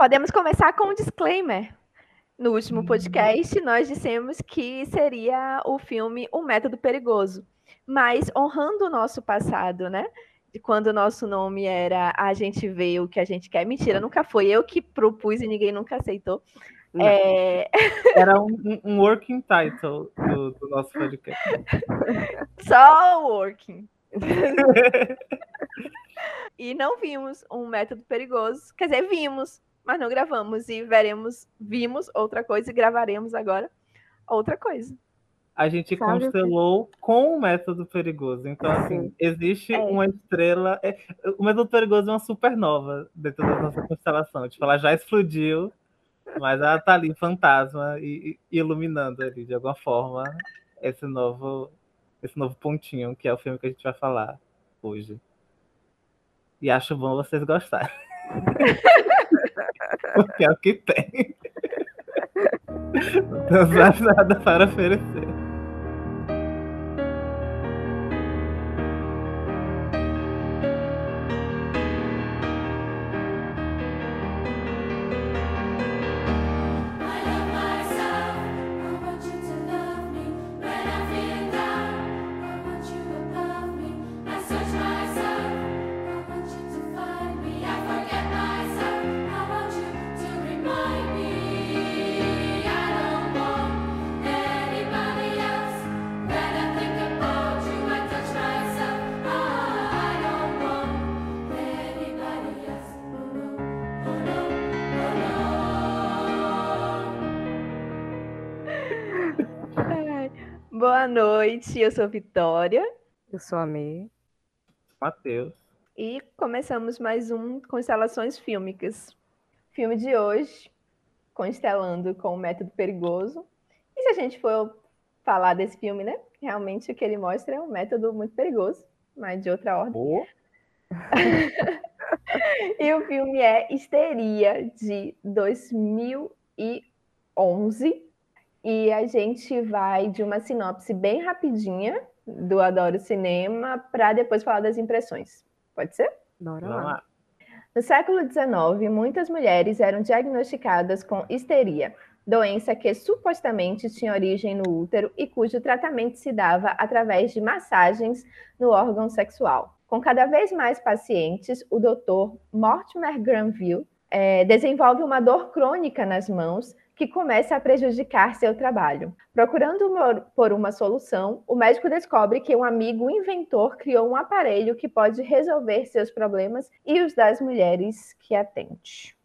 Podemos começar com um disclaimer. No último podcast, nós dissemos que seria o filme O Método Perigoso, mas honrando o nosso passado, né? De quando o nosso nome era A gente vê o que a gente quer. Mentira, nunca foi eu que propus e ninguém nunca aceitou. É... Era um, um, working title do, do nosso podcast. Só working. e não vimos um método perigoso. Quer dizer, vimos, mas não gravamos e veremos, vimos outra coisa e gravaremos agora outra coisa. A gente Sabe constelou que... com o método perigoso. Então, assim, existe é. uma estrela. É... O método perigoso é uma supernova dentro da nossa constelação. Tipo, ela já explodiu, mas ela tá ali, fantasma, e, e iluminando ali, de alguma forma, esse novo, esse novo pontinho, que é o filme que a gente vai falar hoje. E acho bom vocês gostarem. Porque é o que tem. Não temos nada para oferecer. Noite, eu sou Vitória. Eu sou a Mê. Matheus. E começamos mais um Constelações Fílmicas. Filme de hoje, constelando com o método perigoso. E se a gente for falar desse filme, né? Realmente o que ele mostra é um método muito perigoso, mas de outra ordem. Oh. e o filme é Histeria, de 2011 e a gente vai de uma sinopse bem rapidinha do Adoro Cinema para depois falar das impressões. Pode ser? Bora lá. No século XIX, muitas mulheres eram diagnosticadas com histeria, doença que supostamente tinha origem no útero e cujo tratamento se dava através de massagens no órgão sexual. Com cada vez mais pacientes, o Dr. Mortimer Granville é, desenvolve uma dor crônica nas mãos que começa a prejudicar seu trabalho. Procurando uma, por uma solução, o médico descobre que um amigo inventor criou um aparelho que pode resolver seus problemas e os das mulheres que atende.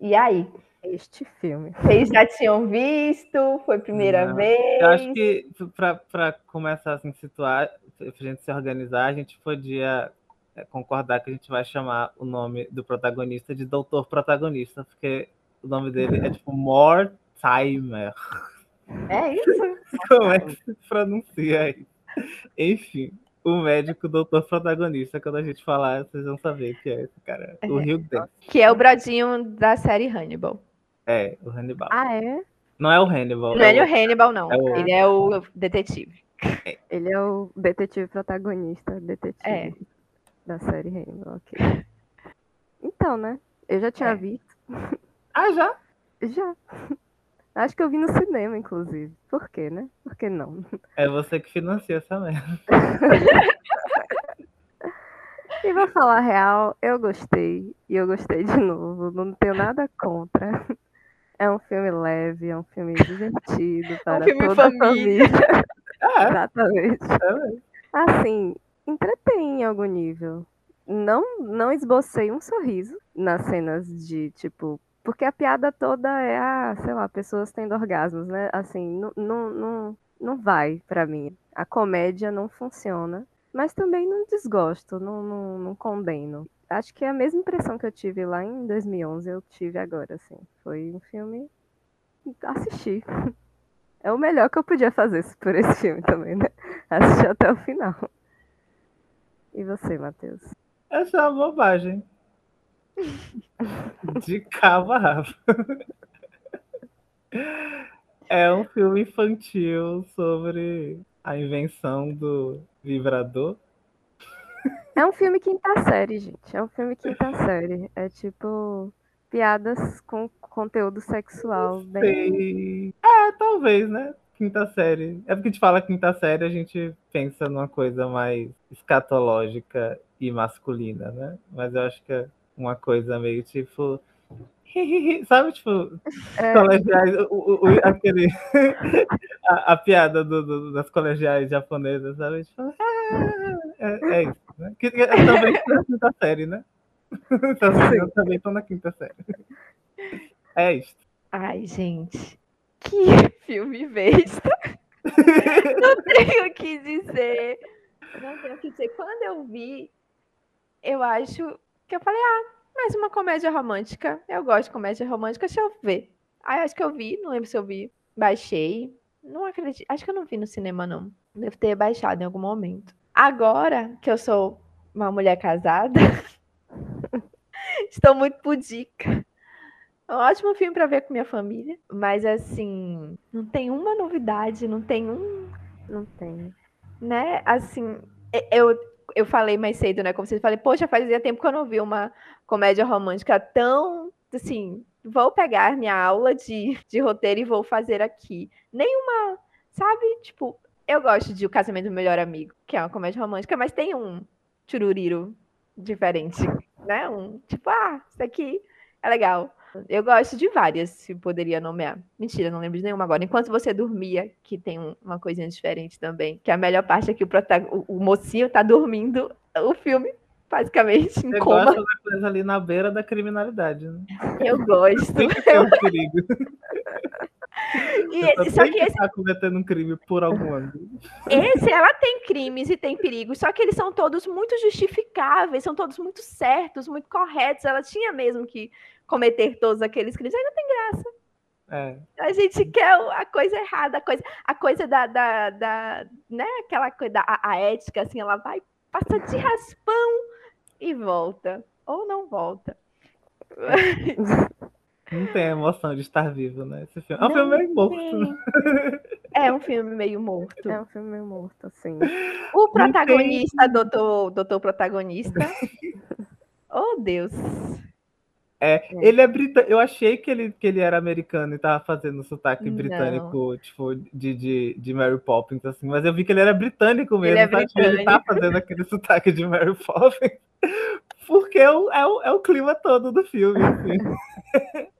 E aí? Este filme. Vocês já tinham visto? Foi a primeira Não. vez? Eu acho que para começar a se situar, para a gente se organizar, a gente podia é, concordar que a gente vai chamar o nome do protagonista de Doutor Protagonista, porque o nome dele é tipo Mortimer. É isso? Como é que se pronuncia aí? Enfim, o médico doutor protagonista, quando a gente falar, vocês vão saber que é esse cara. O Rio Dance. Que é o brodinho da série Hannibal. É, o Hannibal. Ah, é? Não é o Hannibal. Não é, é o Hannibal, não. É o... Ele é o detetive. É. Ele é o detetive protagonista, detetive é. da série Hannibal. Okay. Então, né? Eu já tinha é. visto. Ah, já? Já. Acho que eu vi no cinema, inclusive. Por quê, né? Por que não? É você que financia essa merda. e vou falar a real, eu gostei. E eu gostei de novo. Não tenho nada contra. É um filme leve, é um filme divertido para é um toda família. a família. É. Exatamente. É. Assim, entretém em algum nível. Não, não esbocei um sorriso nas cenas de, tipo, porque a piada toda é, sei lá, pessoas tendo orgasmos, né? Assim, não, não, não, não vai para mim. A comédia não funciona. Mas também não desgosto, não, não, não condeno. Acho que é a mesma impressão que eu tive lá em 2011, eu tive agora, assim. Foi um filme. Assistir. É o melhor que eu podia fazer por esse filme também, né? Assistir até o final. E você, Matheus? Essa é uma bobagem. De cabo a rabo. É um filme infantil sobre a invenção do vibrador. É um filme quinta série, gente. É um filme quinta série. É tipo. piadas com conteúdo sexual. Bem... É, talvez, né? Quinta série. É porque a gente fala quinta série, a gente pensa numa coisa mais escatológica e masculina, né? Mas eu acho que é uma coisa meio tipo. Sabe, tipo, é. colegiais, o, o, aquele, a, a piada do, do, das colegiais japonesas, sabe? Tipo, é, é isso, né? Que, que, também na quinta série, né? Também, também tô na quinta série. É isso. Ai, gente, que filme besta. Não tenho o que dizer. Não tenho o que dizer. Quando eu vi, eu acho que eu falei, ah, mais uma comédia romântica. Eu gosto de comédia romântica, deixa eu ver. Aí acho que eu vi, não lembro se eu vi. Baixei. Não acredito. Acho que eu não vi no cinema, não. Devo ter baixado em algum momento. Agora que eu sou uma mulher casada, estou muito pudica. Um ótimo filme para ver com minha família, mas assim, não tem uma novidade, não tem um. Não tem. Né? Assim, eu, eu falei mais cedo, né? Como vocês falei, poxa, fazia tempo que eu não vi uma comédia romântica tão assim. Vou pegar minha aula de, de roteiro e vou fazer aqui. Nenhuma, sabe? Tipo, eu gosto de O Casamento do Melhor Amigo, que é uma comédia romântica, mas tem um chururiro diferente, né? Um tipo, ah, isso aqui é legal. Eu gosto de várias, se poderia nomear. Mentira, não lembro de nenhuma agora. Enquanto você dormia, que tem uma coisinha diferente também. Que a melhor parte é que o, o, o mocinho tá dormindo o filme, basicamente, em você coma. gosta da coisa ali na beira da criminalidade, né? Eu gosto. é um perigo. E, só que esse tá cometendo um crime por algum ângulo. Esse, ela tem crimes e tem perigos, só que eles são todos muito justificáveis, são todos muito certos, muito corretos. Ela tinha mesmo que cometer todos aqueles crimes, aí não tem graça. É. A gente quer a coisa errada, a coisa, a coisa da, da, da né, aquela coisa, da, a, a ética, assim, ela vai, passa de raspão e volta, ou não volta. Não tem a emoção de estar vivo, né? Esse filme. É um não filme meio morto. É um filme meio morto. É um filme meio morto, assim. O protagonista, doutor, doutor protagonista. oh, Deus. É, é, ele é britânico. Eu achei que ele, que ele era americano e tava fazendo sotaque não. britânico, tipo, de, de, de Mary Poppins, assim, mas eu vi que ele era britânico mesmo, ele, é britânico. ele tá fazendo aquele sotaque de Mary Poppins, porque é o, é o, é o clima todo do filme, assim.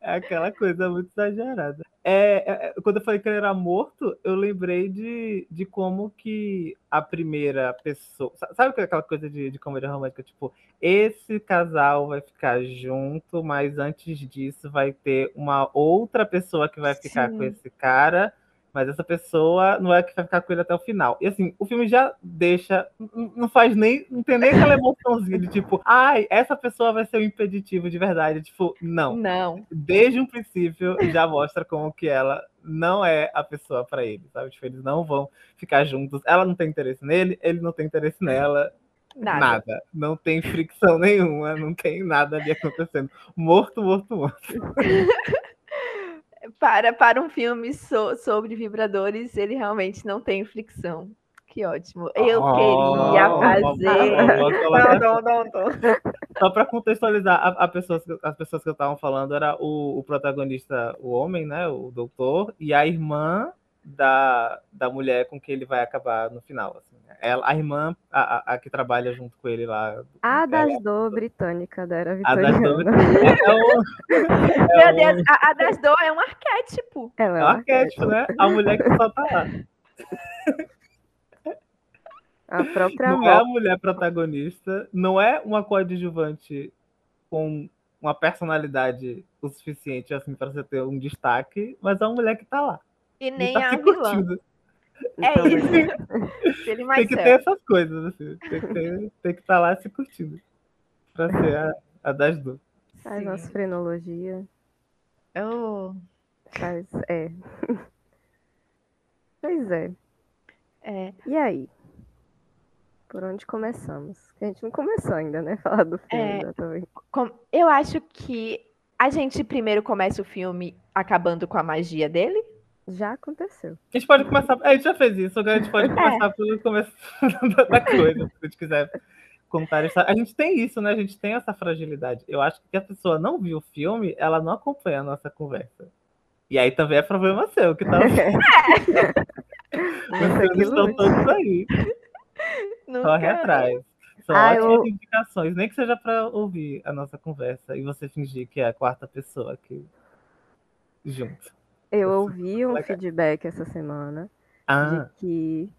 É aquela coisa muito exagerada. É, é, é, quando eu falei que ele era morto, eu lembrei de, de como que a primeira pessoa. Sabe aquela coisa de, de comédia romântica? Tipo, esse casal vai ficar junto, mas antes disso vai ter uma outra pessoa que vai ficar Sim. com esse cara mas essa pessoa não é que vai ficar com ele até o final. E assim, o filme já deixa, não faz nem, não tem nem aquela emoçãozinha de tipo, ai, essa pessoa vai ser o impeditivo de verdade. Tipo, não. Não. Desde um princípio já mostra como que ela não é a pessoa para ele, sabe? Tipo, eles não vão ficar juntos. Ela não tem interesse nele, ele não tem interesse nela. Nada. nada. Não tem fricção nenhuma, não tem nada ali acontecendo. Morto, morto, morto. para, para um filme so, sobre vibradores, ele realmente não tem fricção. Que ótimo. Eu oh, queria fazer. não, não, não, não. Só para contextualizar, a, a pessoas, as pessoas que eu estava falando era o, o, protagonista, o homem, né? O doutor, e a irmã da, da mulher com que ele vai acabar no final. Assim. Ela, a irmã, a, a, que trabalha junto com ele lá. A das do britânica, da era vitoriana. A das do é, um, é Meu Deus, a, a das do é um arquétipo. Ela é, é um arquétipo, né? A mulher que só tá lá. A própria Não é a mulher protagonista, não é uma coadjuvante com uma personalidade o suficiente assim para você ter um destaque, mas é uma mulher que tá lá. E nem tá a vilã. Curtindo. É então, isso. tem que ter essas coisas, assim. Tem que, ter, tem que estar tá lá se curtindo. Pra ser a, a das duas. Faz nossa frenologia. Oh. Faz, é. pois é. É. E aí? Por onde começamos? A gente não começou ainda, né? Falar do filme, é, exatamente. Eu acho que a gente primeiro começa o filme acabando com a magia dele. Já aconteceu. A gente pode começar. A gente já fez isso, agora a gente pode é. começar é. pelo começo da coisa, se a gente quiser contar história. A gente tem isso, né? A gente tem essa fragilidade. Eu acho que a pessoa não viu o filme, ela não acompanha a nossa conversa. E aí também é problema seu, que tá. Vocês estão todos aí. Corre atrás. São ah, ótimas eu... indicações, nem que seja para ouvir a nossa conversa e você fingir que é a quarta pessoa aqui junto. Eu ouvi um feedback essa semana ah. de que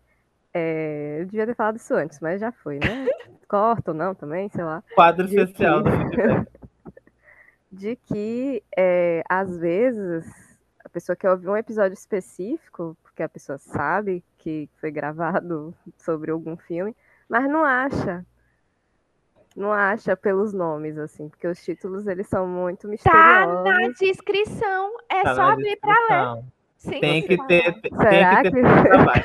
é, eu devia ter falado isso antes, mas já foi, né? Corta ou não também, sei lá. Quadro especial que... de que é, às vezes a pessoa quer ouvir um episódio específico, porque a pessoa sabe que foi gravado sobre algum filme, mas não acha. Não acha pelos nomes, assim, porque os títulos eles são muito misteriosos. Tá na descrição, é tá só abrir para ler. Sim, tem que ter, tem Será que ter trabalho.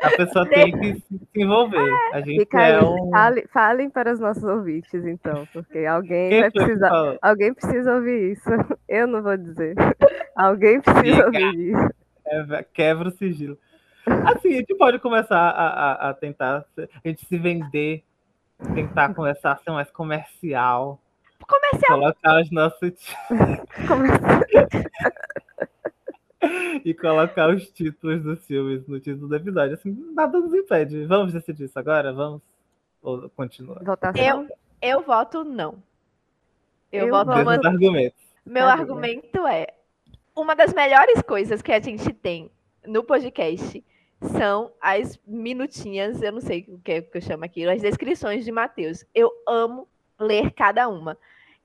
A pessoa tem que se envolver. A gente Fica é aí, um... fale, falem para os nossos ouvintes, então, porque alguém Quem vai precisar. Alguém precisa ouvir isso. Eu não vou dizer. alguém precisa Fica. ouvir isso. Quebra, quebra o sigilo. Assim, a gente pode começar a, a, a tentar a gente se vender, tentar começar a ser mais comercial. Comercial. Colocar os nossos. e colocar os títulos dos filmes no título do episódio. Assim, nada nos impede. Vamos decidir isso agora? Vamos? Ou continua? Eu, eu voto não. Eu, eu voto uma... argumentos. Meu tá argumento é uma das melhores coisas que a gente tem no podcast são as minutinhas, eu não sei o que, é que eu chamo aquilo, as descrições de Mateus. Eu amo ler cada uma.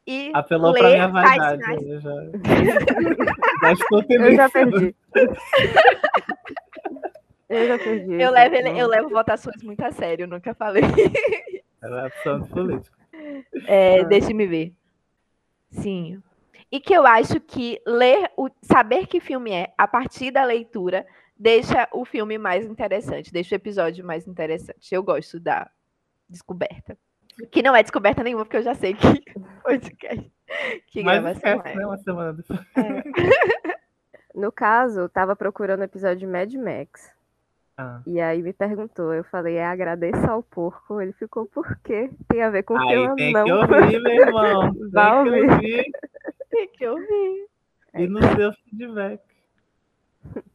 E Apelou para minha vaidade. Eu já, eu já perdi. eu já perdi. Eu levo, ele, eu levo votações muito a sério, nunca falei. Ela é político. É, ah. Deixe-me ver. Sim. E que eu acho que ler, o, saber que filme é a partir da leitura deixa o filme mais interessante, deixa o episódio mais interessante. Eu gosto da descoberta. Que não é descoberta nenhuma, porque eu já sei que podcast. Que Mas gravação é. Né, uma semana depois. É. No caso, eu tava procurando o episódio de Mad Max. Ah. E aí me perguntou, eu falei, é agradeça ao porco. Ele ficou, por quê? Tem a ver com o que eu tem não. Tem que ouvir, meu irmão. Tem que ouvir. ouvir. Tem que ouvir. E no seu feedback.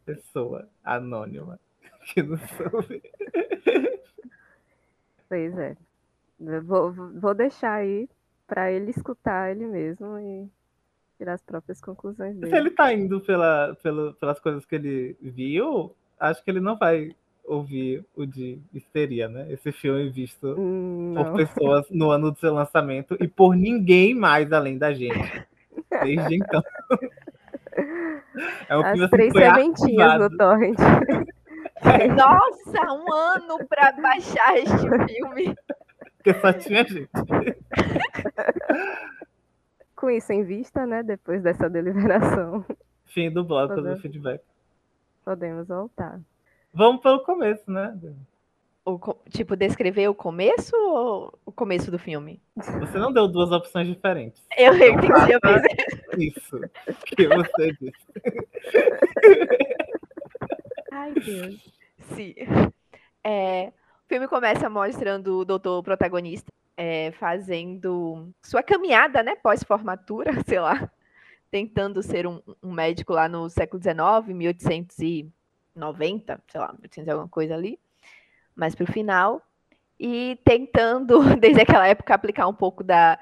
Pessoa anônima que não soube. Pois é. Vou, vou deixar aí para ele escutar ele mesmo e tirar as próprias conclusões dele. Se ele tá indo pela, pela, pelas coisas que ele viu, acho que ele não vai ouvir o de Histeria, né? Esse filme visto hum, por pessoas no ano do seu lançamento e por ninguém mais além da gente. Desde então. É um As três sementinhas no torrent. Nossa, um ano para baixar este filme. Porque só tinha gente. Com isso em vista, né? Depois dessa deliberação. Fim do bloco podemos, do feedback. Podemos voltar. Vamos pelo começo, né? O, tipo, descrever o começo ou o começo do filme? Você não deu duas opções diferentes. Eu então, entendi. Eu isso que você disse. Ai, Deus. Sim. É, o filme começa mostrando o doutor protagonista é, fazendo sua caminhada, né, pós-formatura, sei lá, tentando ser um, um, médico lá no século XIX, 1890, sei lá, 1800 alguma coisa ali, mas para o final, e tentando, desde aquela época, aplicar um pouco da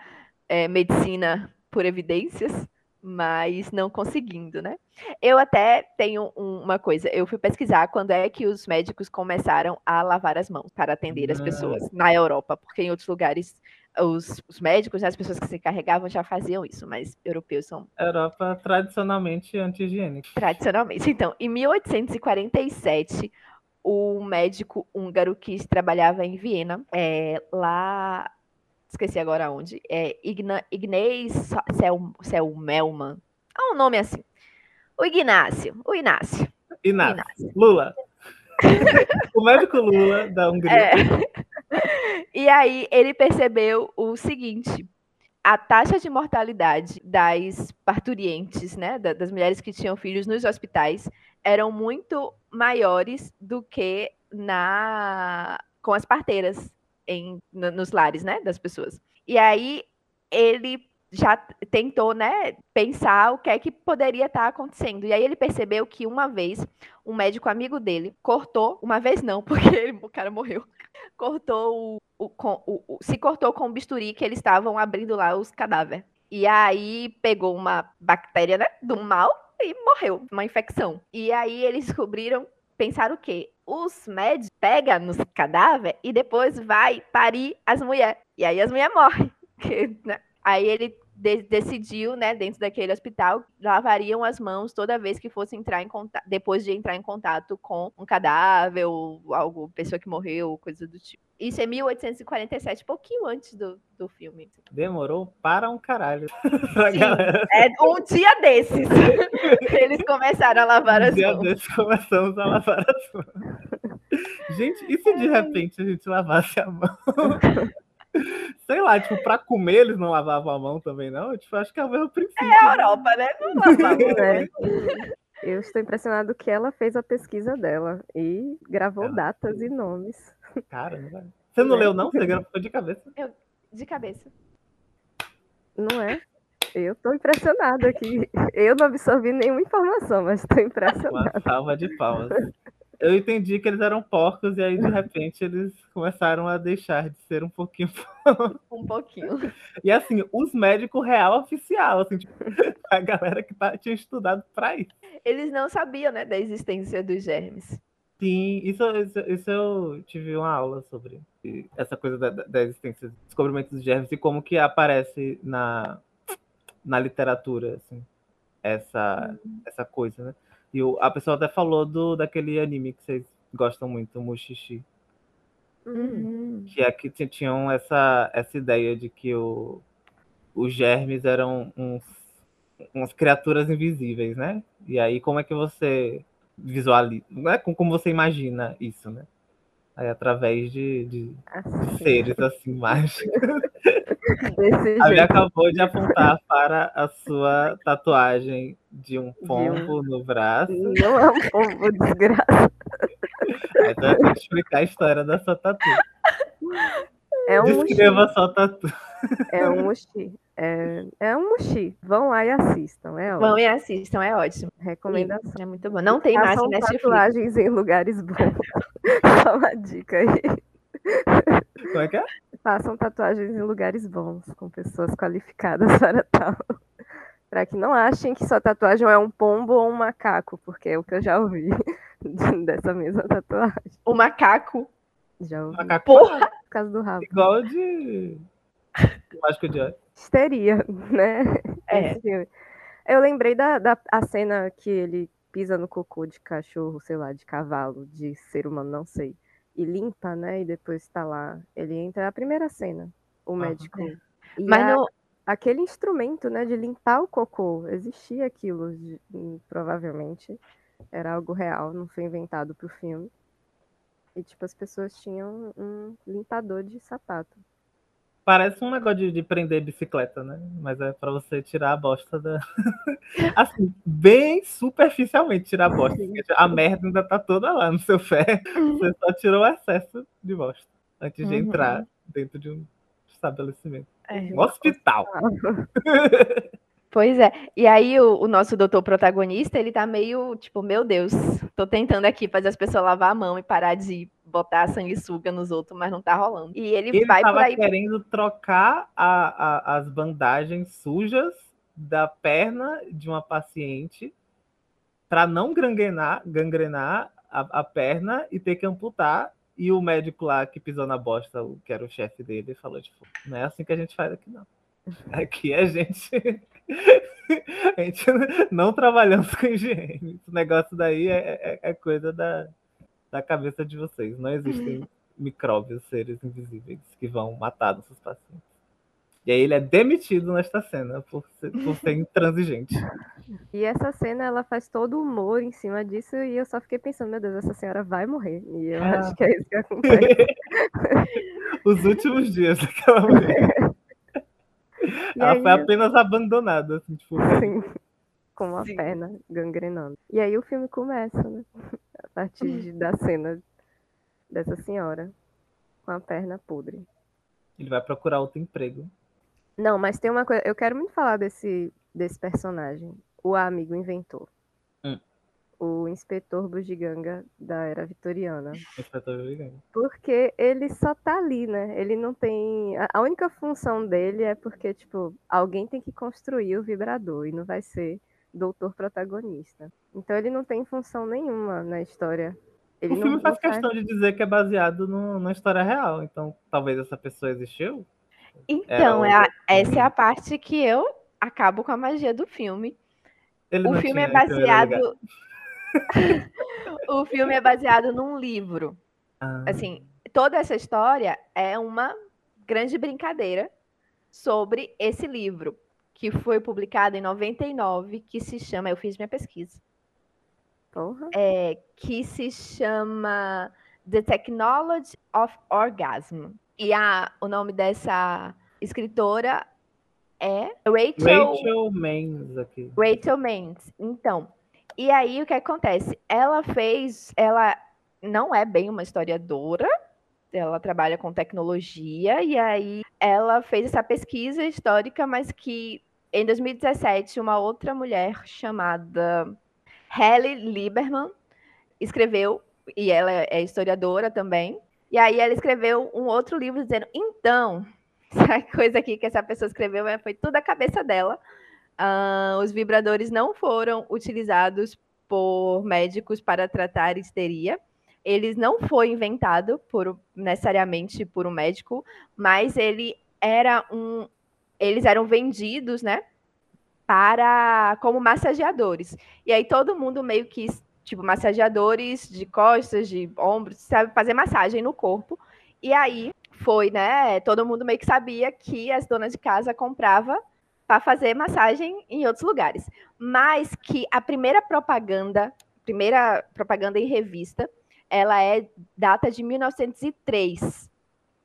é, medicina por evidências, mas não conseguindo, né? Eu até tenho uma coisa, eu fui pesquisar quando é que os médicos começaram a lavar as mãos para atender as pessoas na Europa, porque em outros lugares os, os médicos, né, as pessoas que se carregavam já faziam isso, mas europeus são. Europa tradicionalmente anti-higiênica. Tradicionalmente. Então, em 1847, o médico húngaro que trabalhava em Viena, é, lá esqueci agora onde, é Igna, Ignaz Sel, Selmelman. É um nome assim. O Ignácio, o Inácio. Inácio. Inácio. Lula. o médico Lula da Hungria. É. E aí ele percebeu o seguinte: a taxa de mortalidade das parturientes, né, das mulheres que tinham filhos nos hospitais, eram muito maiores do que na com as parteiras em, nos lares, né, das pessoas. E aí ele já tentou, né, pensar o que é que poderia estar tá acontecendo. E aí ele percebeu que uma vez um médico amigo dele cortou, uma vez não, porque ele, o cara morreu, cortou o, o, o, o, se cortou com o bisturi que eles estavam abrindo lá os cadáveres. E aí pegou uma bactéria, né, do mal e morreu, uma infecção. E aí eles descobriram, pensaram o quê? Os médicos pegam nos cadáveres e depois vai parir as mulheres. E aí as mulheres morrem. Né? Aí ele de decidiu, né, dentro daquele hospital, lavariam as mãos toda vez que fosse entrar em contato, depois de entrar em contato com um cadáver ou algo, pessoa que morreu, coisa do tipo. Isso é 1847, pouquinho antes do, do filme. Demorou para um caralho. é um dia desses. Eles começaram a lavar um as dia mãos. Desses começamos a lavar as mãos. Gente, e se de repente a gente lavasse a mão? Sei lá, tipo, pra comer eles não lavavam a mão também, não? Tipo, acho que é o mesmo princípio. É a Europa, né? Não lavavam, né? Eu estou impressionado que ela fez a pesquisa dela e gravou ela datas fez. e nomes. Caramba. Você não é. leu, não? Você gravou de cabeça? Eu, de cabeça. Não é? Eu estou impressionada aqui. Eu não absorvi nenhuma informação, mas estou impressionada. Uma salva de palmas eu entendi que eles eram porcos e aí de repente eles começaram a deixar de ser um pouquinho um pouquinho. E assim os médicos real oficial assim tipo, a galera que tá, tinha estudado para isso. Eles não sabiam né da existência dos germes. Sim isso, isso, isso eu tive uma aula sobre essa coisa da, da existência do descobrimento dos germes e como que aparece na na literatura assim essa uhum. essa coisa né e o, a pessoa até falou do, daquele anime que vocês gostam muito, Mushishi. Uhum. Que é que tinham essa, essa ideia de que o, os germes eram uns, umas criaturas invisíveis, né? E aí, como é que você visualiza, né? como você imagina isso, né? Aí, através de, de, assim. de seres assim mágicos. A minha acabou de apontar para a sua tatuagem de um pombo de um... no braço. Não é um pombo, desgraça. Então eu tenho que explicar a história da sua tatu. É um Descreva a sua tatu. É um mushi. É, é um mushi. Vão lá e assistam. É Vão e assistam, é ótimo. Recomendação. É muito bom. Não tem mais Netflix. tatuagens em lugares bons. Só uma dica aí. Como é que é? Façam tatuagens em lugares bons, com pessoas qualificadas para tal. para que não achem que sua tatuagem é um pombo ou um macaco, porque é o que eu já ouvi dessa mesma tatuagem. O macaco? Já ouvi. Macaco. Porra! Por causa do rabo. Igual de. Mágico de. Histeria, né? É. Eu lembrei da, da a cena que ele pisa no cocô de cachorro, sei lá, de cavalo, de ser humano, não sei e limpa, né? E depois está lá. Ele entra na primeira cena, o médico. É. Mas a, no... aquele instrumento, né, de limpar o cocô, existia aquilo, de, provavelmente. Era algo real, não foi inventado para o filme. E, tipo, as pessoas tinham um limpador de sapato. Parece um negócio de, de, prender bicicleta, né? Mas é para você tirar a bosta da. assim, bem superficialmente tirar a bosta. A merda ainda tá toda lá no seu pé. Você só tirou o excesso de bosta antes de uhum. entrar dentro de um estabelecimento. É. Um hospital. Pois é. E aí o, o, nosso doutor protagonista, ele tá meio tipo, meu Deus, tô tentando aqui fazer as pessoas lavar a mão e parar de botar sanguessuga nos outros, mas não tá rolando. E ele, ele vai por aí. querendo trocar a, a, as bandagens sujas da perna de uma paciente para não gangrenar, gangrenar a, a, perna e ter que amputar. E o médico lá que pisou na bosta, que era o chefe dele, falou: tipo, não é assim que a gente faz aqui, não. Aqui a gente. a gente não trabalhamos com higiene. Esse negócio daí é, é, é coisa da, da cabeça de vocês. Não existem micróbios, seres invisíveis que vão matar nossos pacientes. E aí ele é demitido nesta cena por ser, por ser intransigente. E essa cena ela faz todo o humor em cima disso e eu só fiquei pensando, meu Deus, essa senhora vai morrer. E eu ah. acho que é isso que acontece. Os últimos dias daquela mulher. Ela aí, foi apenas abandonada, assim, tipo. Sim, com uma Sim. perna gangrenando. E aí o filme começa, né? A partir de, da cena dessa senhora. com a perna podre. Ele vai procurar outro emprego. Não, mas tem uma coisa. Eu quero muito falar desse, desse personagem. O amigo inventor. O inspetor bugiganga da era vitoriana. Inspetor bugiganga. Porque ele só tá ali, né? Ele não tem. A única função dele é porque, tipo, alguém tem que construir o vibrador e não vai ser doutor protagonista. Então ele não tem função nenhuma na história. Ele o filme faz questão de dizer que é baseado no, numa história real, então talvez essa pessoa existiu. Então, é a, essa é a parte que eu acabo com a magia do filme. Ele o filme é baseado. o filme é baseado num livro. Ah. Assim, toda essa história é uma grande brincadeira sobre esse livro, que foi publicado em 99, que se chama. Eu fiz minha pesquisa. Porra. É, que se chama The Technology of Orgasm. E a, o nome dessa escritora é Rachel, Rachel Mendes aqui. Rachel Mendes. Então, e aí o que acontece? Ela fez, ela não é bem uma historiadora, ela trabalha com tecnologia e aí ela fez essa pesquisa histórica, mas que em 2017 uma outra mulher chamada Halle Lieberman escreveu e ela é historiadora também. E aí ela escreveu um outro livro dizendo: "Então, essa coisa aqui que essa pessoa escreveu é, foi tudo a cabeça dela. Uh, os vibradores não foram utilizados por médicos para tratar histeria. Eles não foi inventado por necessariamente por um médico, mas ele era um, eles eram vendidos, né, para como massageadores. E aí todo mundo meio que tipo massageadores de costas, de ombros, sabe fazer massagem no corpo. E aí foi, né? Todo mundo meio que sabia que as donas de casa comprava para fazer massagem em outros lugares. Mas que a primeira propaganda, primeira propaganda em revista, ela é data de 1903,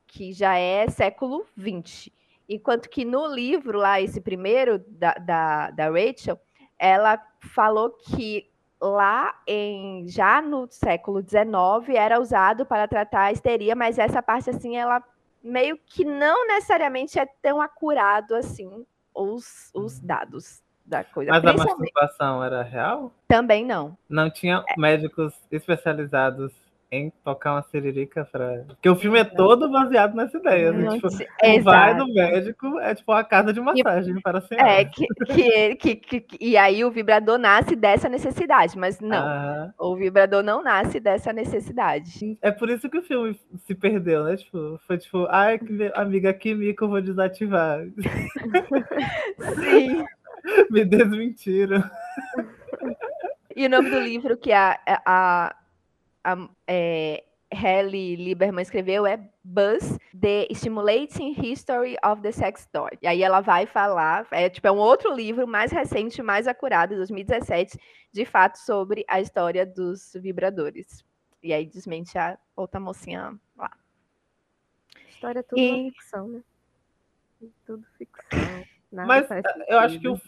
que já é século 20. Enquanto que no livro lá, esse primeiro da, da, da Rachel, ela falou que lá em já no século XIX era usado para tratar a histeria, mas essa parte assim ela meio que não necessariamente é tão acurado assim os, os uhum. dados da coisa. Mas a masturbação era real? Também não. Não tinha é. médicos especializados em tocar uma siririca para. Porque o filme é todo baseado nessa ideia. Né? Tipo, vai no médico, é tipo uma casa de massagem e, para a senhora. É, que, que, que, que, e aí o vibrador nasce dessa necessidade, mas não. Ah. O vibrador não nasce dessa necessidade. É por isso que o filme se perdeu, né? Tipo, foi tipo, ai, amiga química, eu vou desativar. Sim. Me desmentiram. E o nome do livro que a, a a é, Halle Lieberman escreveu é Buzz, The Stimulating History of the Sex Toy. E aí ela vai falar, é tipo é um outro livro mais recente, mais acurado, de 2017, de fato sobre a história dos vibradores. E aí desmente a outra mocinha lá. História é tudo e... ficção, né? Tudo ficção. Nada Mas eu acho que o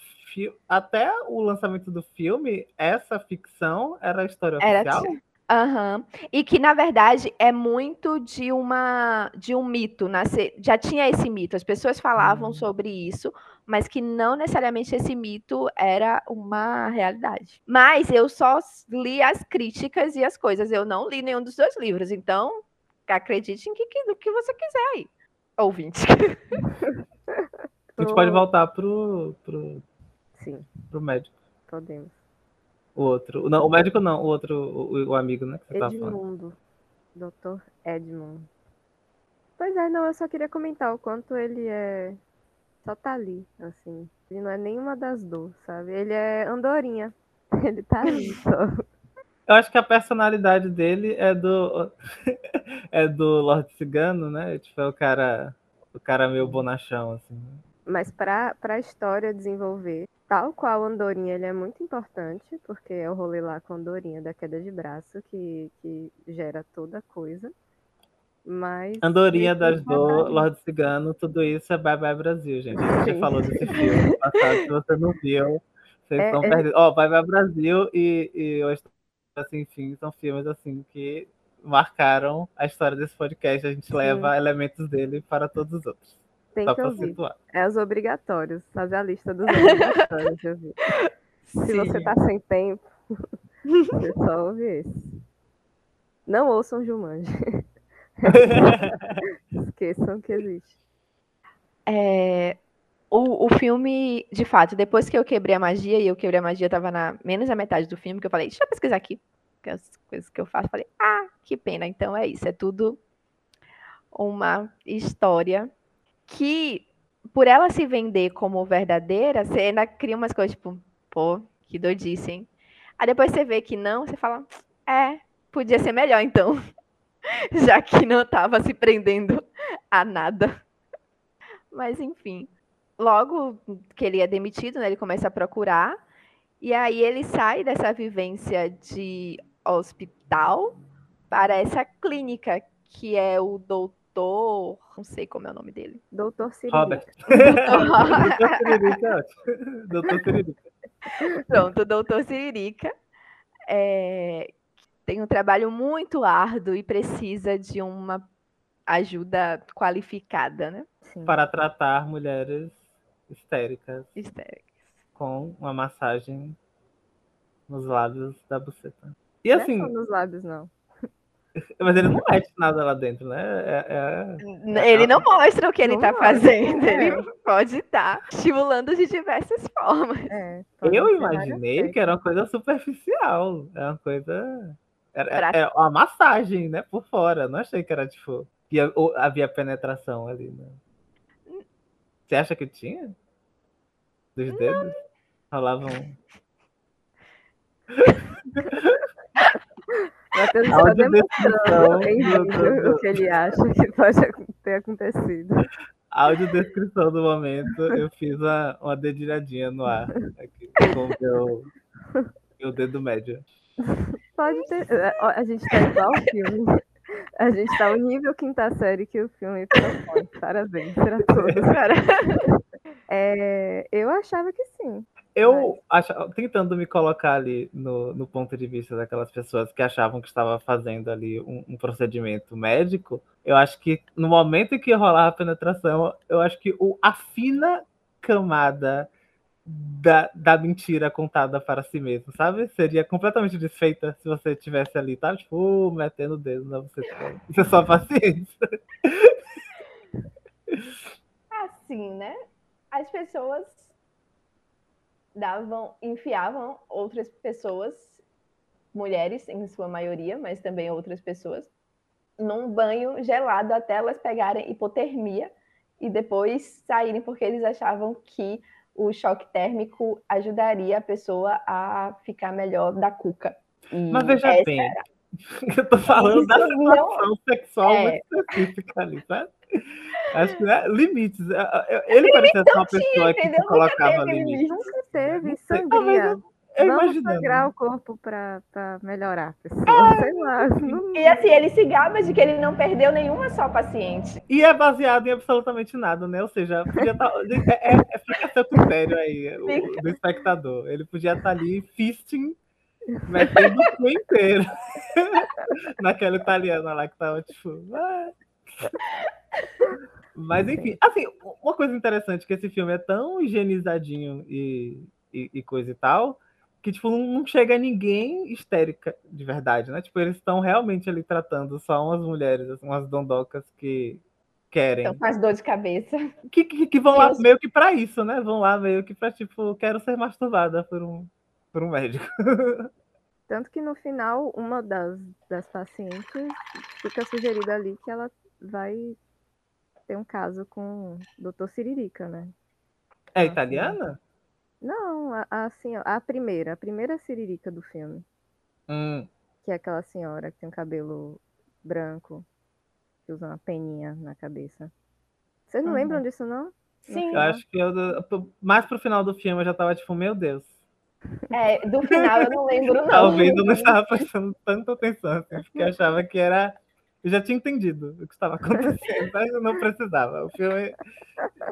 até o lançamento do filme, essa ficção era a história era oficial. Aham. E que, na verdade, é muito de uma de um mito. Nascer, já tinha esse mito, as pessoas falavam hum. sobre isso, mas que não necessariamente esse mito era uma realidade. Mas eu só li as críticas e as coisas, eu não li nenhum dos dois livros, então acredite em que, que, do que você quiser aí, ouvinte. A gente pode voltar pro, pro, Sim. pro médico. Podemos. O outro. Não, o médico não, o outro, o, o amigo, né? Que Edmundo. Doutor Edmund. Pois é, não, eu só queria comentar o quanto ele é. Só tá ali, assim. Ele não é nenhuma das duas, sabe? Ele é andorinha. Ele tá ali só. Eu acho que a personalidade dele é do. é do Lord Cigano, né? Tipo, é o cara. O cara meio bonachão, assim. Mas pra, pra história desenvolver, Tal qual Andorinha, ele é muito importante, porque é o rolê lá com Andorinha da queda de braço que, que gera toda coisa. Mas. Andorinha das Dor, Lorde Cigano, tudo isso é Bye Bye Brasil, gente. A gente falou desse filme passado, se você não viu, vocês é, estão é... perdidos. Ó, oh, Bye Bye Brasil e, e Assim, enfim, são filmes assim que marcaram a história desse podcast. A gente Sim. leva elementos dele para todos os outros. Tem que ouvir. Situar. É os obrigatórios. Fazer a lista dos obrigatórios de ouvir. Se Sim. você tá sem tempo, você só ouve esse. Não ouçam Jumanji. Esqueçam que existe. É, o, o filme, de fato, depois que eu quebrei a magia, e eu quebrei a magia, tava na menos da metade do filme, que eu falei, deixa eu pesquisar aqui. As coisas que eu faço, falei, ah, que pena. Então é isso, é tudo uma história que, por ela se vender como verdadeira, você ainda cria umas coisas tipo, pô, que doidice, hein? Aí depois você vê que não, você fala, é, podia ser melhor então. Já que não estava se prendendo a nada. Mas enfim, logo que ele é demitido, né, ele começa a procurar. E aí ele sai dessa vivência de hospital para essa clínica que é o doutor, não sei como é o nome dele. Doutor Siririca. Robert. doutor Siririca. Pronto, doutor Siririca. É, tem um trabalho muito árduo e precisa de uma ajuda qualificada, né? Sim. Para tratar mulheres histéricas. Histéricas. Com uma massagem nos lábios da buceta. E não assim. Não é nos lábios, não. Mas ele não mete nada lá dentro, né? É, é... Ele não mostra o que ele está fazendo. É. Ele pode estar tá estimulando de diversas formas. É, eu imaginei que era uma coisa superficial. É uma coisa. Era, pra... uma massagem, né? Por fora. Não achei que era tipo. Que havia penetração ali, né? Você acha que tinha? Dos dedos? Rolavam. Matheus está demonstrando em vídeo o que ele acha que pode ter acontecido. Audiodescrição do momento, eu fiz uma, uma dedilhadinha no ar aqui, com o meu, meu dedo médio. Pode ter. É, a gente tá igual o filme. A gente tá o nível quinta série que o filme propõe. Parabéns para todos. Cara. É, eu achava que sim. Eu mas... tentando me colocar ali no, no ponto de vista daquelas pessoas que achavam que estava fazendo ali um, um, procedimento médico, eu acho que no momento em que rolava a penetração, eu acho que o, a fina camada da, da mentira contada para si mesmo, sabe? Seria completamente desfeita se você tivesse ali, tá? Tipo, uh, metendo o dedo na você. Isso é só paciência. Assim, né? As pessoas davam, enfiavam outras pessoas, mulheres em sua maioria, mas também outras pessoas, num banho gelado até elas pegarem hipotermia e depois saírem porque eles achavam que o choque térmico ajudaria a pessoa a ficar melhor da cuca. E Mas veja bem, era... eu tô falando Isso da situação não... sexual é... muito específica ali, sabe? Acho que é limites. Ele parecia ser uma pessoa que se colocava limites. Nunca teve sangria. Eu Vamos sangrar o corpo para melhorar a pessoa, ah, sei lá. Não... E assim, ele se gaba de que ele não perdeu nenhuma só paciente. E é baseado em absolutamente nada, né? Ou seja, podia. Tá, é, é, fica seu critério aí, o, do espectador. Ele podia estar tá ali fisting, metendo o cu inteiro. Naquela italiana lá que tava tipo. Ah. Mas enfim, assim, uma coisa interessante que esse filme é tão higienizadinho e, e, e coisa e tal, que tipo, não chega ninguém histérica de verdade, né? Tipo, eles estão realmente ali tratando só umas mulheres, assim, umas dondocas que querem. Então faz dor de cabeça. Que, que, que vão Deus. lá meio que para isso, né? Vão lá meio que para tipo, quero ser masturbada por um, por um médico. Tanto que no final, uma das, das pacientes fica sugerida ali que ela vai ter um caso com o Dr. Siririca, né? É italiana? Não, a, a, assim, a primeira, a primeira Siririca do filme. Hum. Que é aquela senhora que tem um cabelo branco, que usa uma peninha na cabeça. Vocês não uhum. lembram disso, não? Sim. Eu acho que eu, mais pro final do filme eu já tava tipo, meu Deus. É, do final eu não lembro, não. Talvez eu não estava prestando tanta atenção, assim, porque eu achava que era eu já tinha entendido o que estava acontecendo, mas eu não precisava. O filme.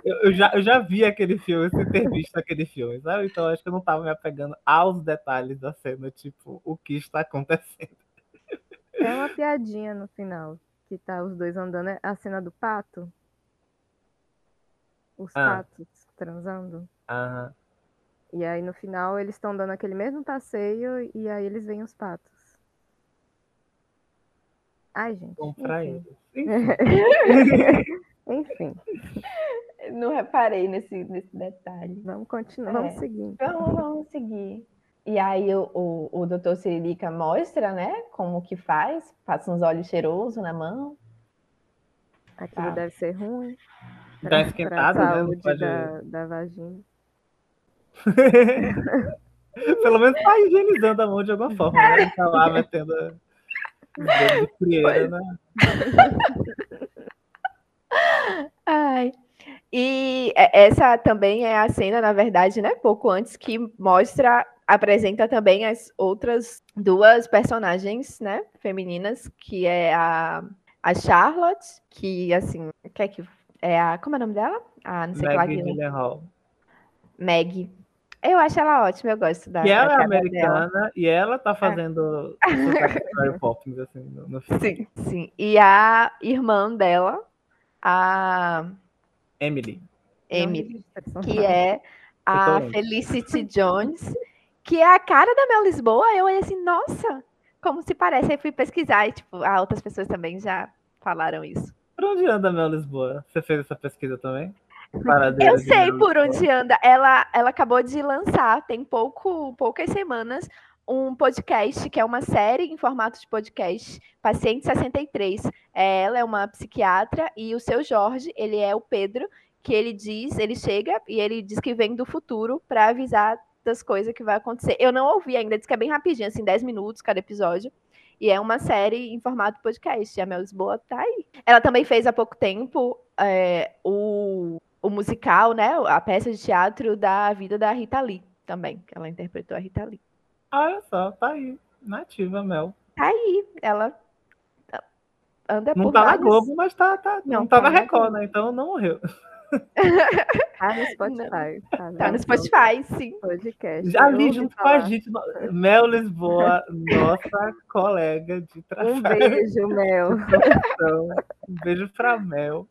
Eu, eu, já, eu já vi aquele filme, sem ter visto aquele filme, sabe? Então acho que eu não estava me apegando aos detalhes da cena, tipo, o que está acontecendo. É uma piadinha no final, que tá os dois andando, é a cena do pato. Os ah. patos transando. Aham. E aí no final eles estão dando aquele mesmo passeio e aí eles veem os patos. Ai, gente. Bom pra eles. Enfim. Não reparei nesse, nesse detalhe. Vamos continuar, é. vamos seguir. Vamos, vamos seguir. E aí o, o, o doutor Siririca mostra, né, como que faz, passa uns óleos cheirosos na mão. Aquilo tá. deve ser ruim. Dá esquentada, né? saúde pode... da, da vagina. Pelo menos tá higienizando a mão de alguma forma, né? Tá lá metendo de frieira, né? Ai. E essa também é a cena, na verdade, né? Pouco antes que mostra, apresenta também as outras duas personagens, né? Femininas, que é a, a Charlotte, que assim, quer que é a como é o nome dela? Ah, não sei Maggie Gyllenhaal. Meg. Eu acho ela ótima, eu gosto da. E ela é americana dela. e ela tá é. fazendo Mary Poppins assim no, no filme. Sim, sim. E a irmã dela, a Emily. Emily, que é a Felicity Jones, que é a cara da Mel Lisboa. Eu olhei assim, nossa, como se parece. Aí fui pesquisar e, tipo, ah, outras pessoas também já falaram isso. Por onde anda a Mel Lisboa? Você fez essa pesquisa também? Eu sei por onde anda. Ela, ela acabou de lançar, tem pouco, poucas semanas, um podcast, que é uma série em formato de podcast, Paciente 63. É, ela é uma psiquiatra e o seu Jorge, ele é o Pedro, que ele diz, ele chega e ele diz que vem do futuro para avisar das coisas que vai acontecer. Eu não ouvi ainda, diz que é bem rapidinho, assim, 10 minutos cada episódio. E é uma série em formato podcast. A Mel Lisboa tá aí. Ela também fez há pouco tempo é, o, o musical, né? A peça de teatro da vida da Rita Lee também. Ela interpretou a Rita Lee. Olha só, tá aí. Nativa, Mel. Tá aí. Ela anda não por tá vários... na Globo, mas tá, tá, não, não tá, tá na Record, né? Então não morreu. Tá no Spotify. Tá, tá no Spotify, sim. Podcast. Já li junto falar. com a gente. Mel Lisboa, nossa colega de trabalho. Um beijo, Mel. Um beijo pra Mel.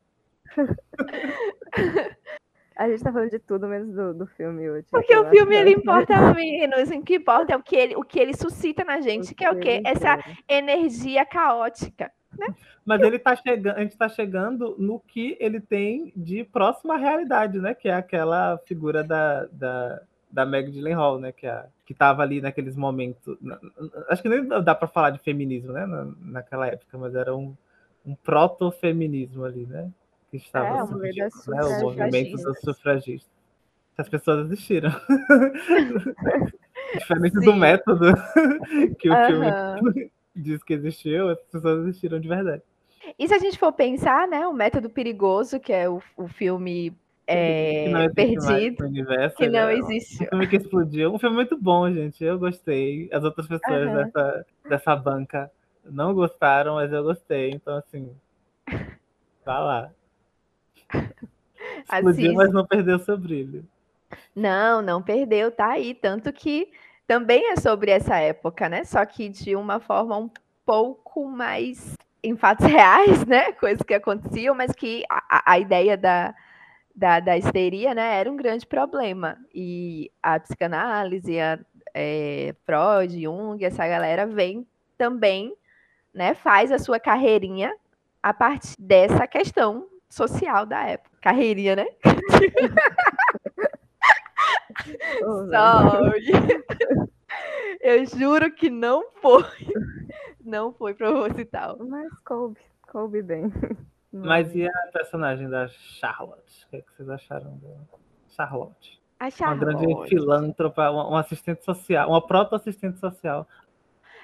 A gente tá falando de tudo menos do, do filme hoje. Porque o filme ele importa menos. O que importa é o que ele, o que ele suscita na gente, o que é o quê? Essa energia caótica. Né? Mas ele tá chegando, a gente está chegando no que ele tem de próxima realidade, né? Que é aquela figura da, da, da Meg Gyllenhaal, né? Que, é, que tava ali naqueles momentos. Acho que nem dá para falar de feminismo, né? Na, naquela época, mas era um, um proto-feminismo ali, né? Que estava é, surgindo, né, o movimento dos sufragistas. As pessoas existiram. Diferente Sim. do método que o uhum. filme diz que existiu, as pessoas existiram de verdade. E se a gente for pensar, né, o método perigoso, que é o, o filme é, que perdido, universo, que não né? existe. Um filme que explodiu, um filme muito bom, gente. Eu gostei. As outras pessoas uhum. dessa, dessa banca não gostaram, mas eu gostei. Então, assim, tá lá. Explodiu, mas não perdeu seu brilho. Não, não perdeu, tá aí. Tanto que também é sobre essa época, né? Só que de uma forma um pouco mais em fatos reais, né? Coisas que aconteciam, mas que a, a ideia da, da, da, histeria, né, era um grande problema. E a psicanálise, a é, Freud, Jung, essa galera vem também, né, faz a sua carreirinha a partir dessa questão social da época. Carreirinha, né? Sorry. Eu juro que não foi. Não foi proposital. Mas coube, coube bem. Mas e a personagem da Charlotte? O que, é que vocês acharam dela? Charlotte. A Charlotte. Uma grande filântropa, uma, assistente social, uma proto-assistente social.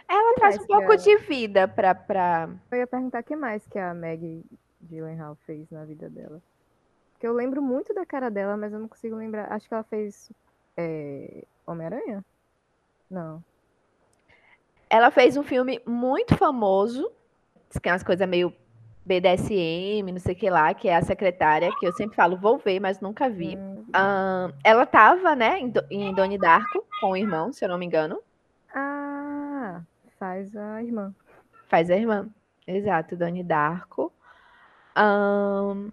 Ela traz um pouco de vida para. Pra... Eu ia perguntar o que mais que a Meg Gyllenhaal fez na vida dela. Porque eu lembro muito da cara dela, mas eu não consigo lembrar. Acho que ela fez é, Homem-Aranha? Não. Ela fez um filme muito famoso, que é umas coisas meio BDSM, não sei o que lá, que é a secretária, que eu sempre falo, vou ver, mas nunca vi. Hum. Um, ela tava, né, em, em Doni Darko com o irmão, se eu não me engano. Ah, faz a irmã. Faz a irmã. Exato, Doni Darko. Um,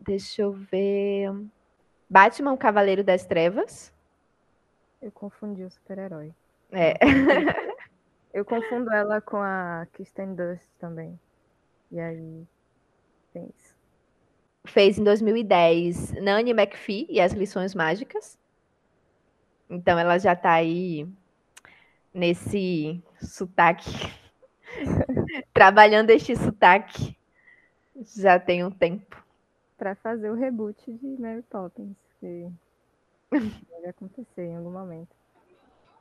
deixa eu ver. Batman, Cavaleiro das Trevas. Eu confundi o super-herói. É. Eu confundo ela com a Kristen Dust também. E aí tem isso. Fez em 2010 Nanny McPhee e as Lições Mágicas. Então ela já tá aí nesse sotaque. Trabalhando este sotaque já tem um tempo. Para fazer o reboot de Mary Poppins, que deve acontecer em algum momento.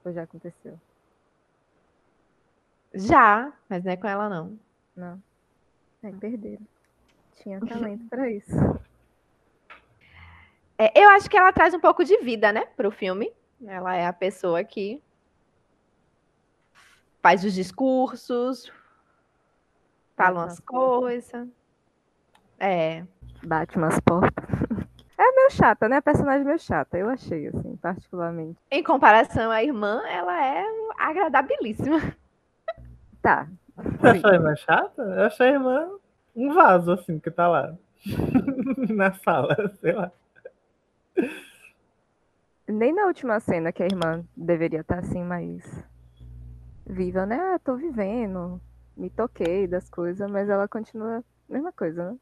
Ou já aconteceu? Já, mas não é com ela, não. Não. É, perderam. Tinha talento para isso. É, eu acho que ela traz um pouco de vida, né, pro filme. Ela é a pessoa que faz os discursos, fala umas coisas. É. Bate umas portas. É meio chata, né? A personagem meio chata, eu achei, assim, particularmente. Em comparação à irmã, ela é agradabilíssima. Tá. Você achou a irmã chata? Eu achei a irmã um vaso, assim, que tá lá. na sala, sei lá. Nem na última cena que a irmã deveria estar tá, assim, mais viva, né? Ah, tô vivendo, me toquei das coisas, mas ela continua a mesma coisa, né?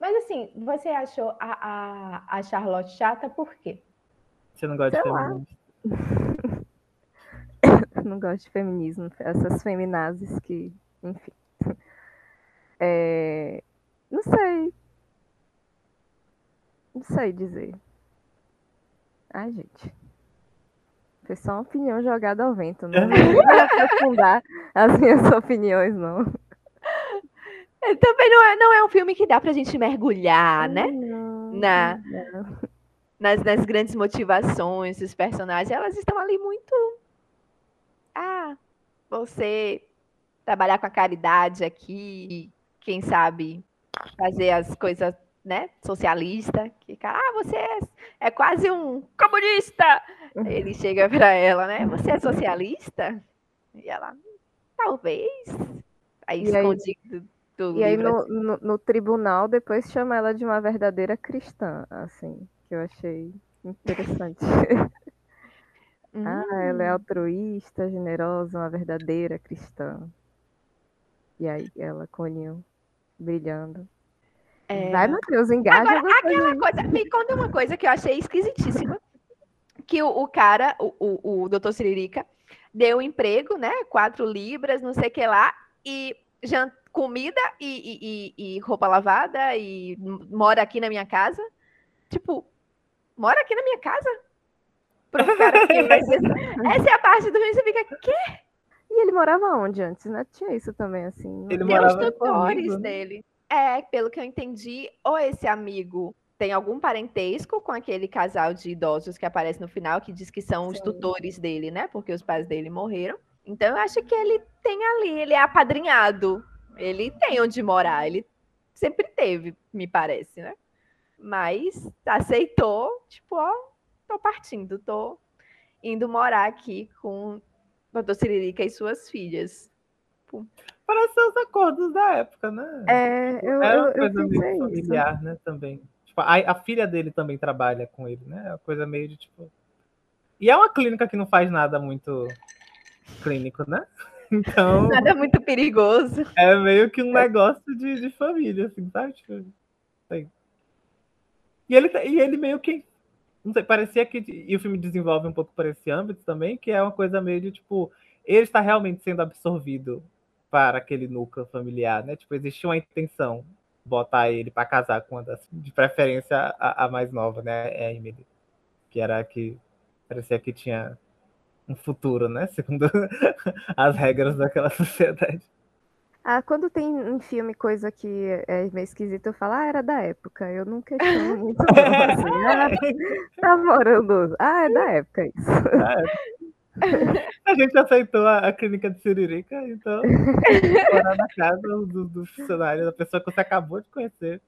Mas assim, você achou a, a, a Charlotte chata por quê? Você não gosta Sei de feminismo? não gosto de feminismo, essas feminazes que, enfim. É, não sei. Não sei dizer. Ai, gente. Foi só uma opinião jogada ao vento. Não vou aprofundar as minhas opiniões, não. É, também não é, não é um filme que dá pra gente mergulhar, né? Não, Na, não. Nas, nas grandes motivações dos personagens. Elas estão ali muito ah, você trabalhar com a caridade aqui, quem sabe fazer as coisas, né, socialista, que cara, ah, você é, é quase um comunista. Ele chega para ela, né? Você é socialista? E ela, talvez. Aí e escondido aí, do E aí no, no, no, tribunal depois chama ela de uma verdadeira cristã, assim, que eu achei interessante. Hum. Ah, ela é hum. altruísta, generosa, uma verdadeira cristã. E aí, ela com o olhinho brilhando. É... Vai, Matheus, engaja. Agora, aquela coisa, me conta uma coisa que eu achei esquisitíssima. Que o, o cara, o, o, o doutor Siririca, deu emprego, né? Quatro libras, não sei o que lá, e jant... comida e, e, e roupa lavada e mora aqui na minha casa. Tipo, mora aqui na minha casa? pro cara mas essa é a parte do filme você fica, quê? E ele morava onde antes, né? Tinha isso também, assim. Ele tem os tutores comigo. dele. É, pelo que eu entendi, ou esse amigo tem algum parentesco com aquele casal de idosos que aparece no final, que diz que são Sim. os tutores dele, né? Porque os pais dele morreram. Então eu acho que ele tem ali, ele é apadrinhado. Ele tem onde morar, ele sempre teve, me parece, né? Mas aceitou, tipo, ó, tô partindo, tô indo morar aqui com Dr. Siririca e suas filhas. Parece ser os acordos da época, né? É, eu, Era uma eu, coisa eu meio familiar, isso. né, também. Tipo, a, a, filha dele também trabalha com ele, né? É uma coisa meio de, tipo... E é uma clínica que não faz nada muito clínico, né? Então... Nada muito perigoso. É meio que um negócio de, de família, assim, sabe? Tipo, assim. E ele, e ele meio que não sei, parecia que. E o filme desenvolve um pouco por esse âmbito também, que é uma coisa meio de tipo. Ele está realmente sendo absorvido para aquele núcleo familiar, né? Tipo, existia uma intenção botar ele para casar com uma das, de preferência a, a, mais nova, né? É a Emily, que era a que parecia que tinha um futuro, né? Segundo as regras daquela sociedade. Ah, quando tem um filme coisa que é meio esquisita, eu falo, ah, era da época. Eu não questiono muito não, assim. Ah, tá morando. Ah, é da época isso. É. A gente aceitou a, a, clínica de Siririca, então morar na casa do, do funcionário, da pessoa que você acabou de conhecer.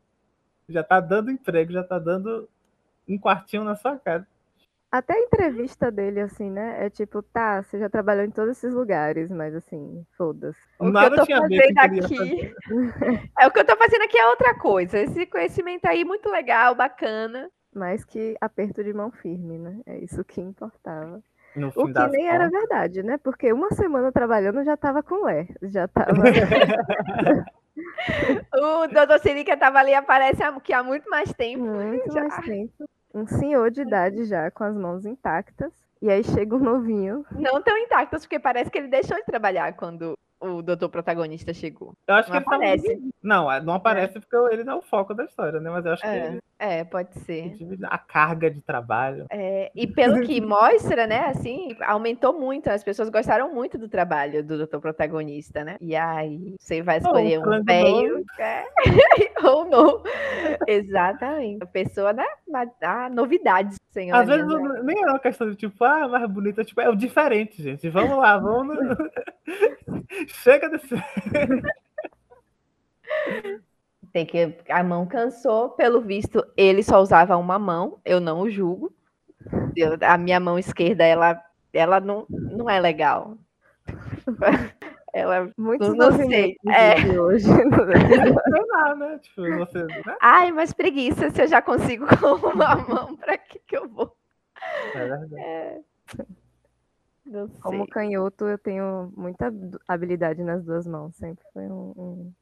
Já tá dando emprego, já tá dando um quartinho na sua casa. Até a entrevista dele, assim, né? É tipo, tá, você já trabalhou em todos esses lugares, mas assim, foda-se. O Nada que eu tô fazendo aqui. é o que eu tô fazendo aqui é outra coisa. Esse conhecimento aí muito legal, bacana. Mais que aperto de mão firme, né? É isso que importava. o que nem era verdade, né? Porque uma semana trabalhando já tava com Lé. Já tava. o doutor Sirica tava ali, aparece aqui há muito mais tempo. Muito já. mais tempo um senhor de idade já, com as mãos intactas. E aí chega um novinho. Não tão intactas, porque parece que ele deixou de trabalhar quando o doutor protagonista chegou. Eu acho não que aparece. Ele Não, é, não aparece é. porque ele não é o foco da história, né? Mas eu acho é. que ele... É, pode ser. A carga de trabalho. É, e pelo que mostra, né, assim, aumentou muito. As pessoas gostaram muito do trabalho do doutor protagonista, né? E aí você vai escolher um velho é, ou não. Exatamente. A pessoa, né? A novidade, senhor. Às vezes nem é uma questão de tipo, ah, mais bonita, tipo, é o diferente, gente. Vamos lá, vamos. Chega desse. Tem que. A mão cansou, pelo visto, ele só usava uma mão, eu não o julgo. Eu, a minha mão esquerda, ela, ela não, não é legal. Ela muito não, não sei. É. Hoje, né? Tipo, você, né? Ai, mas preguiça, se eu já consigo com uma mão, para que, que eu vou? É verdade. É. Como canhoto, eu tenho muita habilidade nas duas mãos. Sempre foi um, um,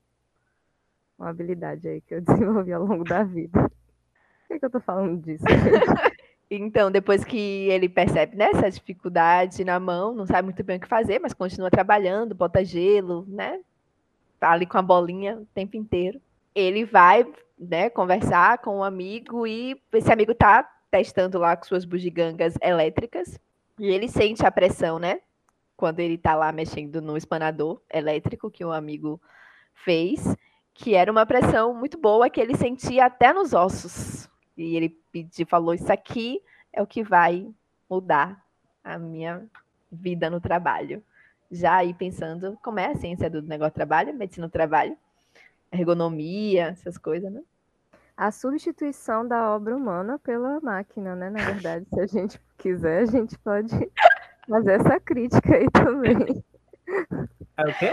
uma habilidade aí que eu desenvolvi ao longo da vida. Por que, que eu tô falando disso? então, depois que ele percebe né, essa dificuldade na mão, não sabe muito bem o que fazer, mas continua trabalhando, bota gelo, né? Tá ali com a bolinha o tempo inteiro. Ele vai né, conversar com um amigo e esse amigo tá testando lá com suas bugigangas elétricas e ele sente a pressão, né? Quando ele tá lá mexendo no espanador elétrico que o um amigo fez, que era uma pressão muito boa que ele sentia até nos ossos. E ele pediu, falou: Isso aqui é o que vai mudar a minha vida no trabalho. Já aí pensando como é a ciência do negócio de trabalho, medicina do trabalho, ergonomia, essas coisas, né? a substituição da obra humana pela máquina, né? Na verdade, se a gente quiser, a gente pode fazer essa crítica aí também. É o quê?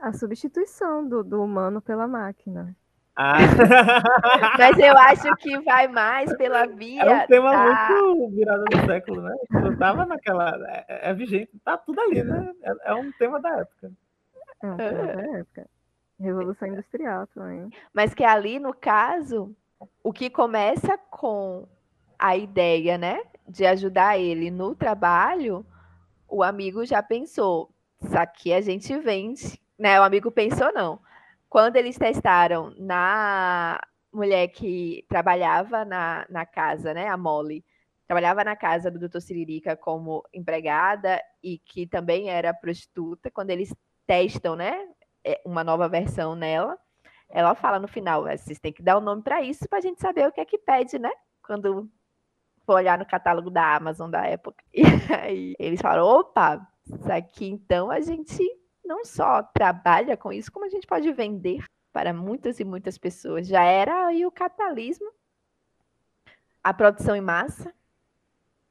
A substituição do, do humano pela máquina. Ah. Mas eu acho que vai mais pela via. É um tema da... muito virado do século, né? Eu tava naquela. É, é, vigente, tá tudo ali, né? É, é um tema da época. É um tema da época. Revolução Industrial também. Mas que ali, no caso, o que começa com a ideia, né, de ajudar ele no trabalho, o amigo já pensou, isso aqui a gente vende, né? O amigo pensou não. Quando eles testaram na mulher que trabalhava na, na casa, né, a Molly, trabalhava na casa do Dr. Siririca como empregada e que também era prostituta, quando eles testam, né, é, uma nova versão nela, ela fala no final, vocês têm que dar o um nome para isso para a gente saber o que é que pede, né? Quando for olhar no catálogo da Amazon da época. E aí eles falam, opa, isso aqui então a gente não só trabalha com isso, como a gente pode vender para muitas e muitas pessoas. Já era aí o capitalismo, a produção em massa,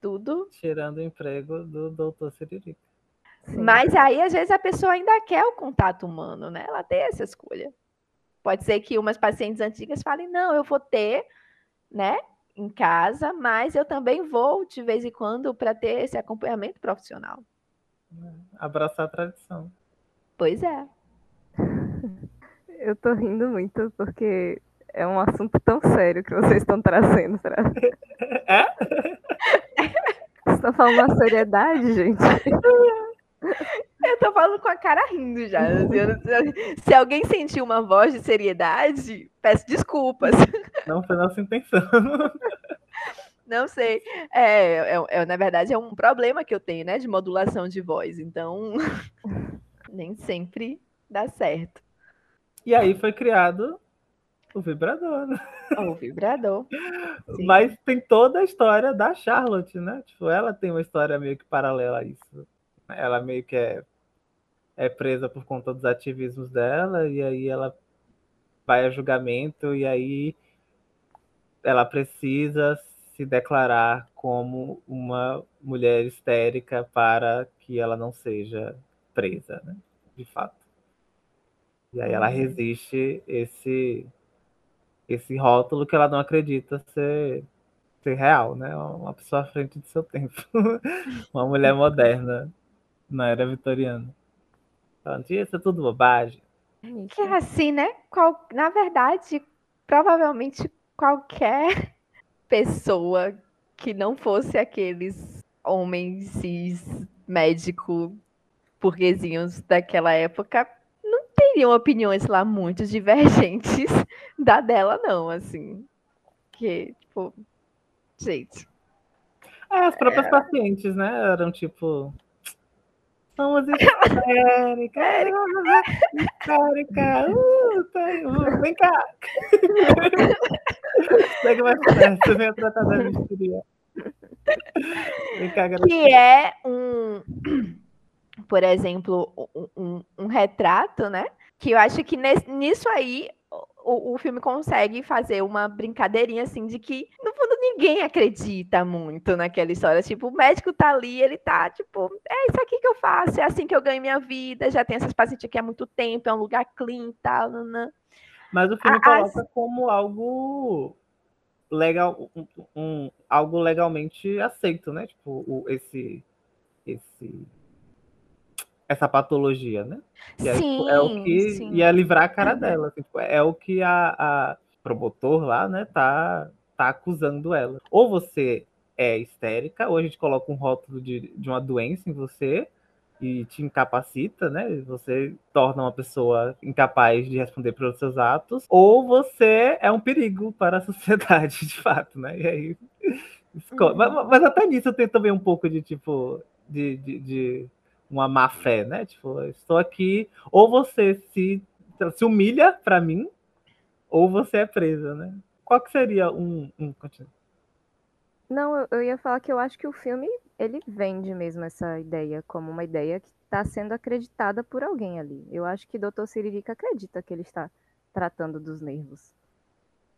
tudo. Tirando o emprego do doutor Siririca. Mas aí, às vezes, a pessoa ainda quer o contato humano, né? Ela tem essa escolha. Pode ser que umas pacientes antigas falem, não, eu vou ter, né, em casa, mas eu também vou de vez em quando para ter esse acompanhamento profissional. Abraçar a tradição. Pois é. Eu tô rindo muito porque é um assunto tão sério que vocês estão trazendo para. É? Vocês estão falando uma seriedade, gente. Eu tô falando com a cara rindo já. Se alguém sentiu uma voz de seriedade, peço desculpas. Não foi nossa intenção. Não sei. É, é, é, na verdade, é um problema que eu tenho, né? De modulação de voz. Então, nem sempre dá certo. E aí foi criado o vibrador, né? O vibrador. Sim. Mas tem toda a história da Charlotte, né? Tipo, ela tem uma história meio que paralela a isso. Ela meio que é, é presa por conta dos ativismos dela, e aí ela vai a julgamento, e aí ela precisa se declarar como uma mulher histérica para que ela não seja presa, né? De fato. E aí ela uhum. resiste esse esse rótulo que ela não acredita ser, ser real, né? Uma pessoa à frente do seu tempo. uma mulher moderna na era vitoriana. Então, isso é tudo bobagem. Que é assim, né? Qual, na verdade, provavelmente qualquer pessoa que não fosse aqueles homens cis médico burguesinhos daquela época não teriam opiniões lá muito divergentes da dela, não, assim. Que, tipo, gente. É, as próprias é... pacientes, né? Eram tipo. Somos histérica, histérica, uh, tá, uh, vem cá. Segue mais perto, vem tratar da bisteria. Vem cá, Que é um, por exemplo, um, um, retrato, né? Que eu acho que nesse, nisso aí o, o filme consegue fazer uma brincadeirinha assim de que, no fundo, ninguém acredita muito naquela história. Tipo, o médico tá ali, ele tá, tipo, é isso aqui que eu faço, é assim que eu ganho minha vida, já tem essas pacientes aqui há muito tempo, é um lugar clean e tal. Nanã. Mas o filme coloca como algo legal, um, um, algo legalmente aceito, né? Tipo, o, esse, esse essa patologia, né? E sim, tipo, é o que sim. ia livrar a cara dela. Assim, tipo, é o que a, a promotor lá, né, tá, tá acusando ela. Ou você é histérica, ou a gente coloca um rótulo de, de uma doença em você e te incapacita, né? Você torna uma pessoa incapaz de responder pelos seus atos, ou você é um perigo para a sociedade, de fato, né? E aí. Uhum. Mas, mas, até nisso tem também um pouco de tipo. de, de, de uma má fé, né? Tipo, estou aqui, ou você se, se humilha para mim, ou você é presa, né? Qual que seria um, um Não, eu ia falar que eu acho que o filme ele vende mesmo essa ideia como uma ideia que está sendo acreditada por alguém ali. Eu acho que o Dr. Siririca acredita que ele está tratando dos nervos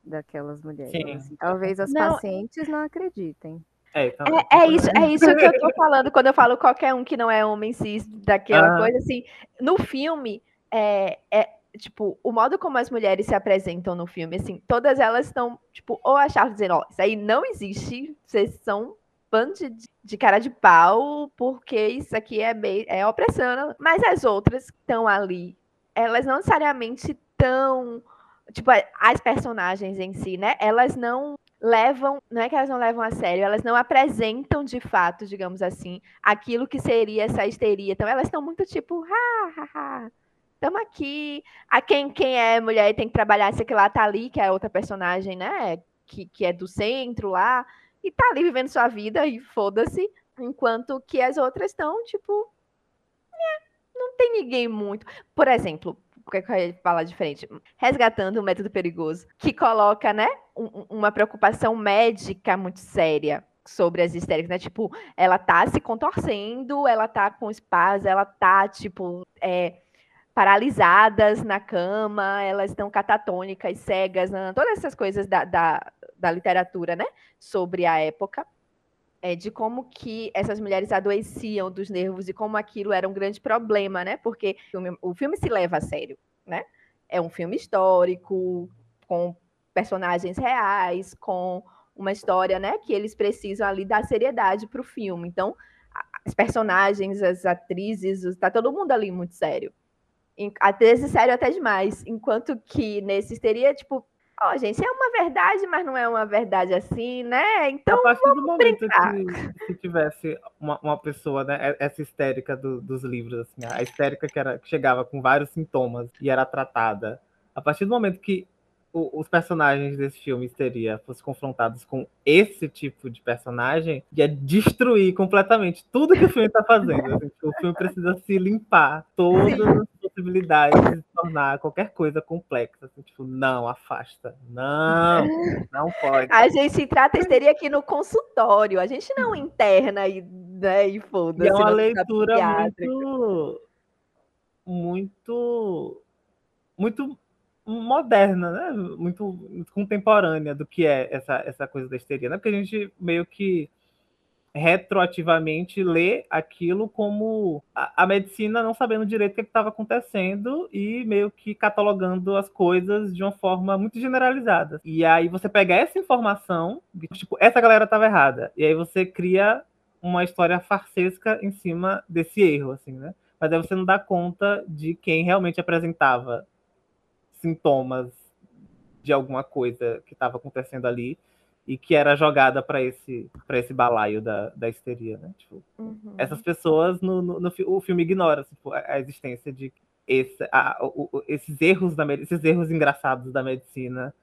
daquelas mulheres. Assim. Talvez as não, pacientes não acreditem. É, então, é, é, isso, é isso que eu tô falando quando eu falo qualquer um que não é homem cis, daquela ah. coisa assim. No filme, é, é, tipo, o modo como as mulheres se apresentam no filme, assim, todas elas estão, tipo, ou achavam dizendo, ó, isso aí não existe, vocês são bando de, de, cara de pau, porque isso aqui é, bem, é opressão. Mas as outras que estão ali, elas não necessariamente estão. Tipo, as personagens em si, né? Elas não levam, não é que elas não levam a sério, elas não apresentam de fato, digamos assim, aquilo que seria essa histeria. Então elas estão muito tipo, ha, ha, ha. Estamos aqui. A quem, quem é mulher tem que trabalhar, sei que lá tá ali, que é outra personagem, né? Que, que é do centro lá, e tá ali vivendo sua vida e foda-se. Enquanto que as outras estão, tipo, não tem ninguém muito. Por exemplo, que eu falar diferente? Resgatando o método perigoso, que coloca, né, um, uma preocupação médica muito séria sobre as histéricas, né? Tipo, ela tá se contorcendo, ela tá com espasmo, ela tá, tipo, é, paralisadas na cama, elas estão catatônicas, cegas, todas essas coisas da, da, da literatura, né? Sobre a época é, de como que essas mulheres adoeciam dos nervos e como aquilo era um grande problema, né? Porque o filme, o filme se leva a sério, né? É um filme histórico, com personagens reais, com uma história, né? Que eles precisam ali dar seriedade para o filme. Então, as personagens, as atrizes, está todo mundo ali muito sério. Às vezes sério até demais. Enquanto que nesse teria, tipo, Ó, oh, gente, é uma verdade, mas não é uma verdade assim, né? Então. A partir do momento que, que, tivesse uma, uma pessoa, né, essa histérica do, dos livros, assim, a histérica que, era, que chegava com vários sintomas e era tratada, a partir do momento que o, os personagens desse filme teria fossem confrontados com esse tipo de personagem, ia destruir completamente tudo que o filme está fazendo. Assim, o filme precisa se limpar todas as possibilidades de tornar qualquer coisa complexa. Assim, tipo, não, afasta. Não, não pode. A gente trata histeria aqui no consultório, a gente não interna e, né, e foda-se. É uma leitura muito, muito, muito moderna, né? Muito, muito, contemporânea do que é essa, essa coisa da histeria, né? Porque a gente meio que retroativamente lê aquilo como a, a medicina não sabendo direito o que estava acontecendo e meio que catalogando as coisas de uma forma muito generalizada. E aí você pega essa informação, tipo, essa galera estava errada, e aí você cria uma história farsesca em cima desse erro, assim, né? Mas aí você não dá conta de quem realmente apresentava sintomas de alguma coisa que estava acontecendo ali e que era jogada para esse para esse balaio da, da histeria, né? Tipo, uhum. essas pessoas no, no, no, o filme ignora tipo, a, a, existência de esse, a, o, esses erros da esses erros engraçados da medicina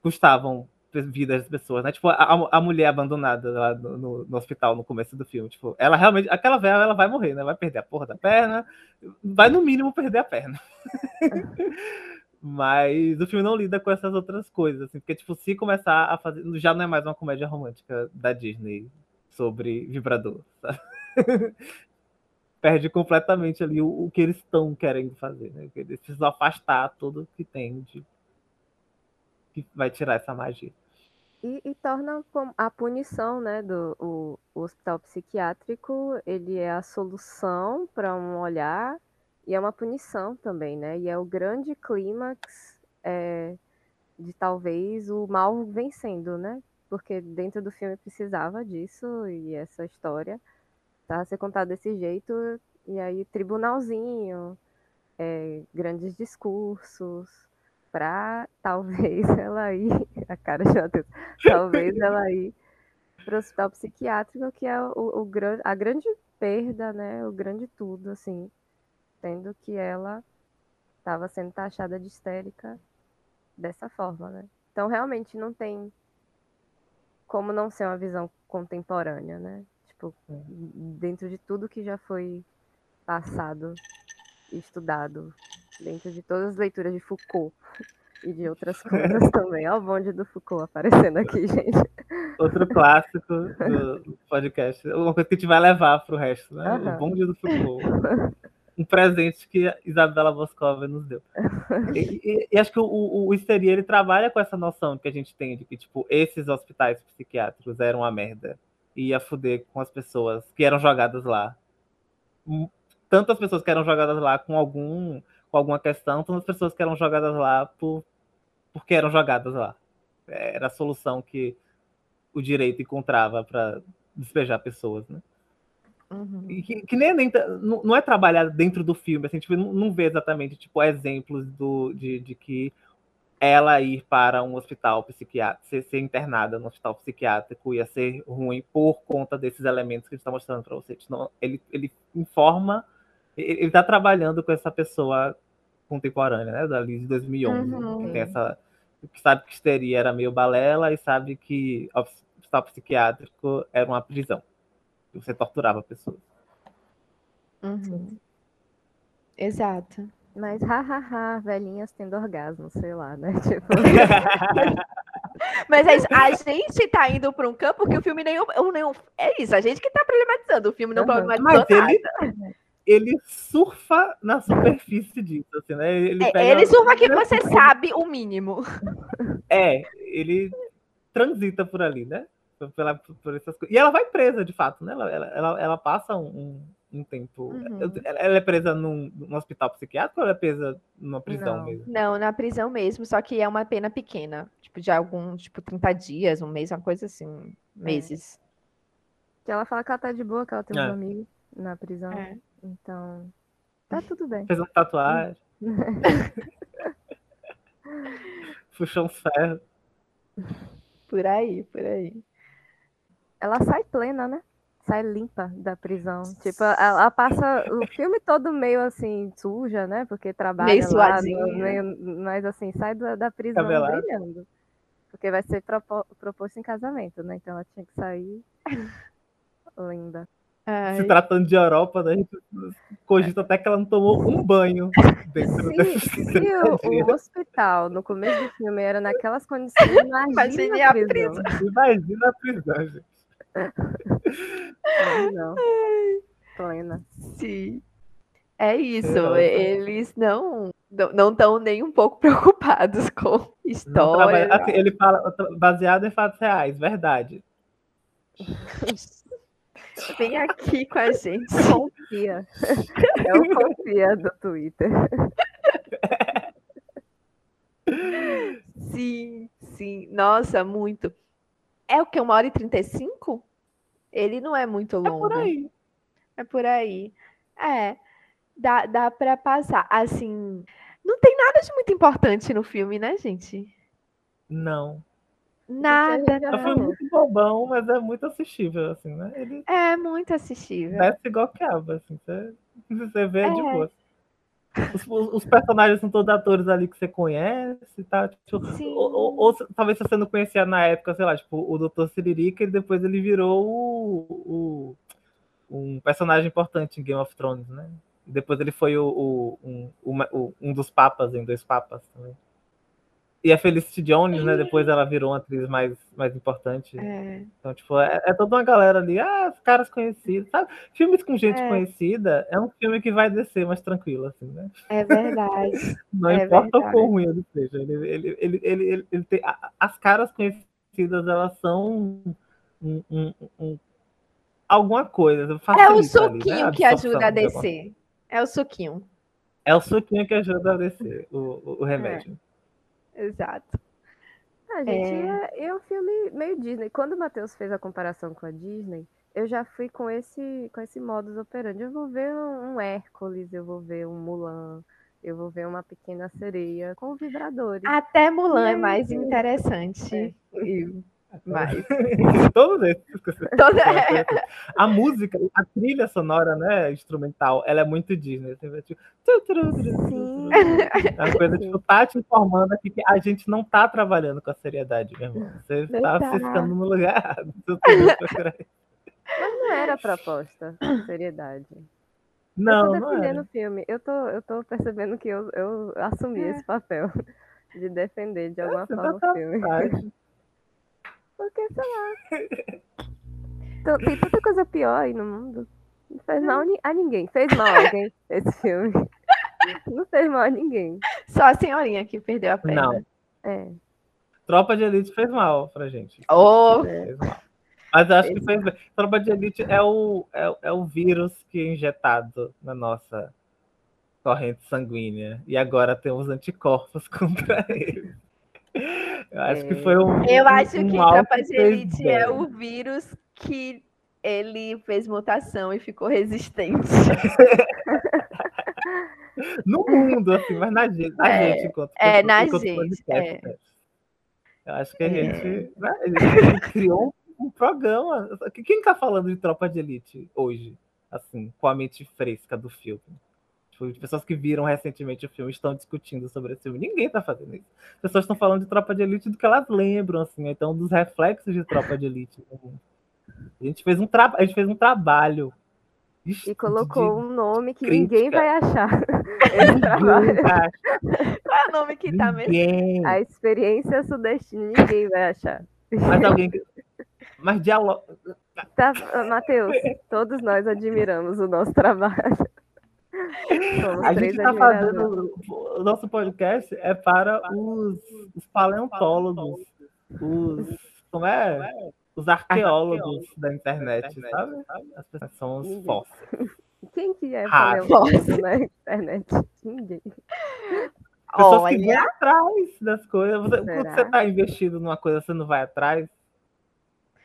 custavam vidas das pessoas, né? Tipo, a, a mulher abandonada lá no, no, hospital no começo do filme, tipo, ela realmente, aquela velha, ela vai morrer, né? Vai perder a porra da perna, vai no mínimo perder a perna. Mas o filme não lida com essas outras coisas, assim, porque, tipo, se começar a fazer. Já não é mais uma comédia romântica da Disney sobre vibrador, sabe? Perde completamente ali o, o que eles estão querendo fazer, né? Eles precisam afastar tudo que tem de. Vai tirar essa magia. E, e, torna a punição, né, do o, o, hospital psiquiátrico, ele é a solução para um olhar e é uma punição também, né? E é o grande clímax é, de talvez o mal vencendo, né? Porque dentro do filme precisava disso e essa história tá a ser contada desse jeito e aí tribunalzinho, é, grandes discursos para talvez ela ir a cara de talvez ela ir para o hospital psiquiátrico que é o, o, a grande perda, né? O grande tudo assim tendo que ela estava sendo taxada de histérica dessa forma, né? Então realmente não tem como não ser uma visão contemporânea, né? Tipo, dentro de tudo que já foi passado e estudado, dentro de todas as leituras de Foucault e de outras coisas também. Olha o bonde do Foucault aparecendo aqui, gente. Outro clássico do podcast. Uma coisa que a gente vai levar para o resto, né? Uhum. O bonde do Foucault. um presente que a Isabela Boscova nos deu. E, e, e acho que o, o, o Histeria, ele trabalha com essa noção que a gente tem de que, tipo, esses hospitais psiquiátricos eram uma merda. E ia fuder com as pessoas que eram jogadas lá. Tanto as pessoas que eram jogadas lá com algum com alguma questão, tanto as pessoas que eram jogadas lá por, porque eram jogadas lá. Era a solução que o direito encontrava para despejar pessoas, né? Uhum. Que, que, nem, nem não, não, é trabalhado dentro do filme, assim, tipo, não, não vê exatamente tipo, exemplos do, de, de que ela ir para um hospital psiquiátrico, ser, ser, internada no hospital psiquiátrico ia ser ruim por conta desses elementos que ele está mostrando para você. Ele, ele informa, ele está trabalhando com essa pessoa contemporânea, né, dali de 2011, uhum. que, tem essa, que sabe que histeria era meio balela e sabe que o hospital psiquiátrico era uma prisão que você torturava pessoas. Uhum. Exato. Mas hahaha, velhinhas tendo orgasmo, sei lá, né? Tipo... Mas é isso, a gente tá indo para um campo que o filme nenhum, nenhum. É isso, a gente que tá problematizando, o filme não uhum. problematizou Mas ele, ele surfa na superfície disso, assim, né? Ele, é, ele surfa que você sabe o mínimo. É, ele transita por ali, né? pela, por essas coisas. E ela vai presa, de fato, né? Ela, ela, ela passa um, um tempo. Uhum. Ela é presa num, num, hospital psiquiátrico ou ela é presa numa prisão não. mesmo? Não, na prisão mesmo, só que é uma pena pequena. Tipo, de algum, tipo, 30 dias, um mês, uma coisa assim, meses. É. Que ela fala que ela tá de boa, que ela tem é. um amigo na prisão. É. Então, tá tudo bem. Fez uma tatuagem. Puxou um ferro. Por aí, por aí ela sai plena, né? Sai limpa da prisão. Tipo, ela passa o filme todo meio assim, suja, né? Porque trabalha meio lá, meio, mas assim, sai da, da prisão Cabelado. brilhando. Porque vai ser propo, proposto em casamento, né? Então ela tinha que sair linda. Ai. Se tratando de Europa, né, a gente cogita até que ela não tomou um banho dentro se o, hospital no começo do filme era naquelas condições, imagina, imagina a prisão. Imagina a prisão, gente. Não, Plena. Sim. É isso, eles não não estão nem um pouco preocupados com história. Assim, ele fala baseado em fatos reais, verdade. Vem aqui com a gente. Confia. É o confia do Twitter. Sim, sim. Nossa, muito. É o que? Uma hora e trinta e cinco? Ele não é muito longo. É por aí. É por aí. É. Dá, dá pra passar. Assim. Não tem nada de muito importante no filme, né, gente? Não. Nada. É foi muito bobão, mas é muito assistível, assim, né? Ele é muito assistível. Desce igual que aba, assim. Você, você vê é. de boa. Os, os, personagens são todos atores ali que você conhece, tá? Tipo, ou, ou, ou, talvez você não conhecia na época, sei lá, tipo, o Dr. Siririca, e depois ele virou o, o, um personagem importante em Game of Thrones, né? E depois ele foi o, o, um, o, um dos papas em Dois Papas também. E a Felicity Jones, né? Depois ela virou uma atriz mais, mais importante. É. Então, tipo, é, é, toda uma galera ali, ah, os caras conhecidos, sabe? Filmes com gente é. conhecida é um filme que vai descer mais tranquilo, assim, né? É verdade. Não é importa verdade. o quão ruim ele seja. Ele, ele, ele, ele, ele, ele tem, as caras conhecidas, elas são um, um, um, alguma coisa. É o suquinho ali, né? que ajuda a descer. É o suquinho. É o suquinho que ajuda a descer o, o, o remédio. É. Exato. Ah, gente, é... é, um filme meio Disney. Quando o Matheus fez a comparação com a Disney, eu já fui com esse, com esse modus operandi. Eu vou ver um, um Hércules, eu vou ver um Mulan, eu vou ver uma pequena sereia com vibradores. Até Mulan é mais interessante. É. Mas... Todos esses. Toda... A música, a trilha sonora, né, instrumental, ela é muito Disney. Assim, tipo... Sim. É uma coisa, tipo, tá te informando aqui que a gente não tá trabalhando com a seriedade, meu irmão. Você tá se ficando no lugar. Mas não era a proposta, seriedade. Não, eu tô defendendo o filme. Eu tô, eu tô percebendo que eu, eu assumi é. esse papel de defender de alguma forma tá o filme. Porque, sei lá. Tem tanta coisa pior aí no mundo. Não fez mal a ninguém. Fez mal a alguém esse filme. Não fez mal a ninguém. Só a senhorinha que perdeu a perna. Não. É. Tropa de Elite fez mal pra gente. Oh. Fez mal. Mas acho que fez bem. Tropa de Elite é o, é, é o vírus que é injetado na nossa corrente sanguínea. E agora temos anticorpos contra ele. Eu acho que foi um. Eu acho um que Tropa de Elite é o vírus que ele fez mutação e ficou resistente. no mundo, assim, mas na gente, na é, gente enquanto, é, na gente. É. Né? Eu acho que a gente, né, a gente criou um, um programa. Quem está falando de Tropa de Elite hoje, assim, com a mente fresca do filme? Tipo, pessoas que viram recentemente o filme estão discutindo sobre esse filme. Ninguém tá fazendo isso. As pessoas estão falando de Tropa de Elite do que elas lembram, assim, então dos reflexos de Tropa de Elite. A gente fez um, tra... a gente fez um trabalho. E colocou um nome que crítica. ninguém vai achar. Qual é o nome que tá mesmo? A experiência sudestina, ninguém vai achar. Mas alguém. Mas diálogo. Tá, Matheus, todos nós admiramos o nosso trabalho. A gente está fazendo o nosso podcast é para os, os paleontólogos, os como é, os arqueólogos da internet, sabe? As pessoas são os fósseis. Quem que é paleontólogo na internet? Ninguém. Pessoas Olha. que vão atrás das coisas. Você, quando você está investido numa coisa, você não vai atrás.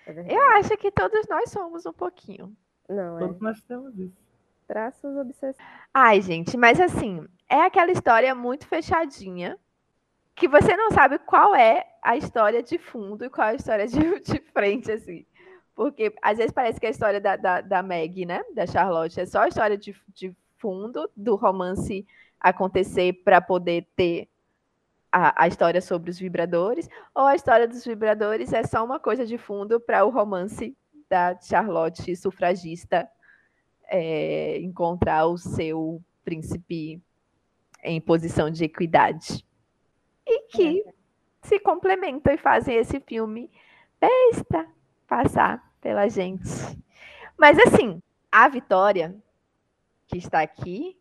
É Eu acho que todos nós somos um pouquinho. Não, todos é. nós temos isso traços obsessivos. Ai, gente, mas assim, é aquela história muito fechadinha que você não sabe qual é a história de fundo e qual é a história de, de frente, assim. Porque às vezes parece que a história da, da, da Meg, né? Da Charlotte, é só a história de, de fundo do romance acontecer para poder ter a, a, história sobre os vibradores, ou a história dos vibradores é só uma coisa de fundo para o romance da Charlotte sufragista é, encontrar o seu príncipe em posição de equidade. E que é. se complementam e fazem esse filme besta passar pela gente. Mas assim, a Vitória, que está aqui,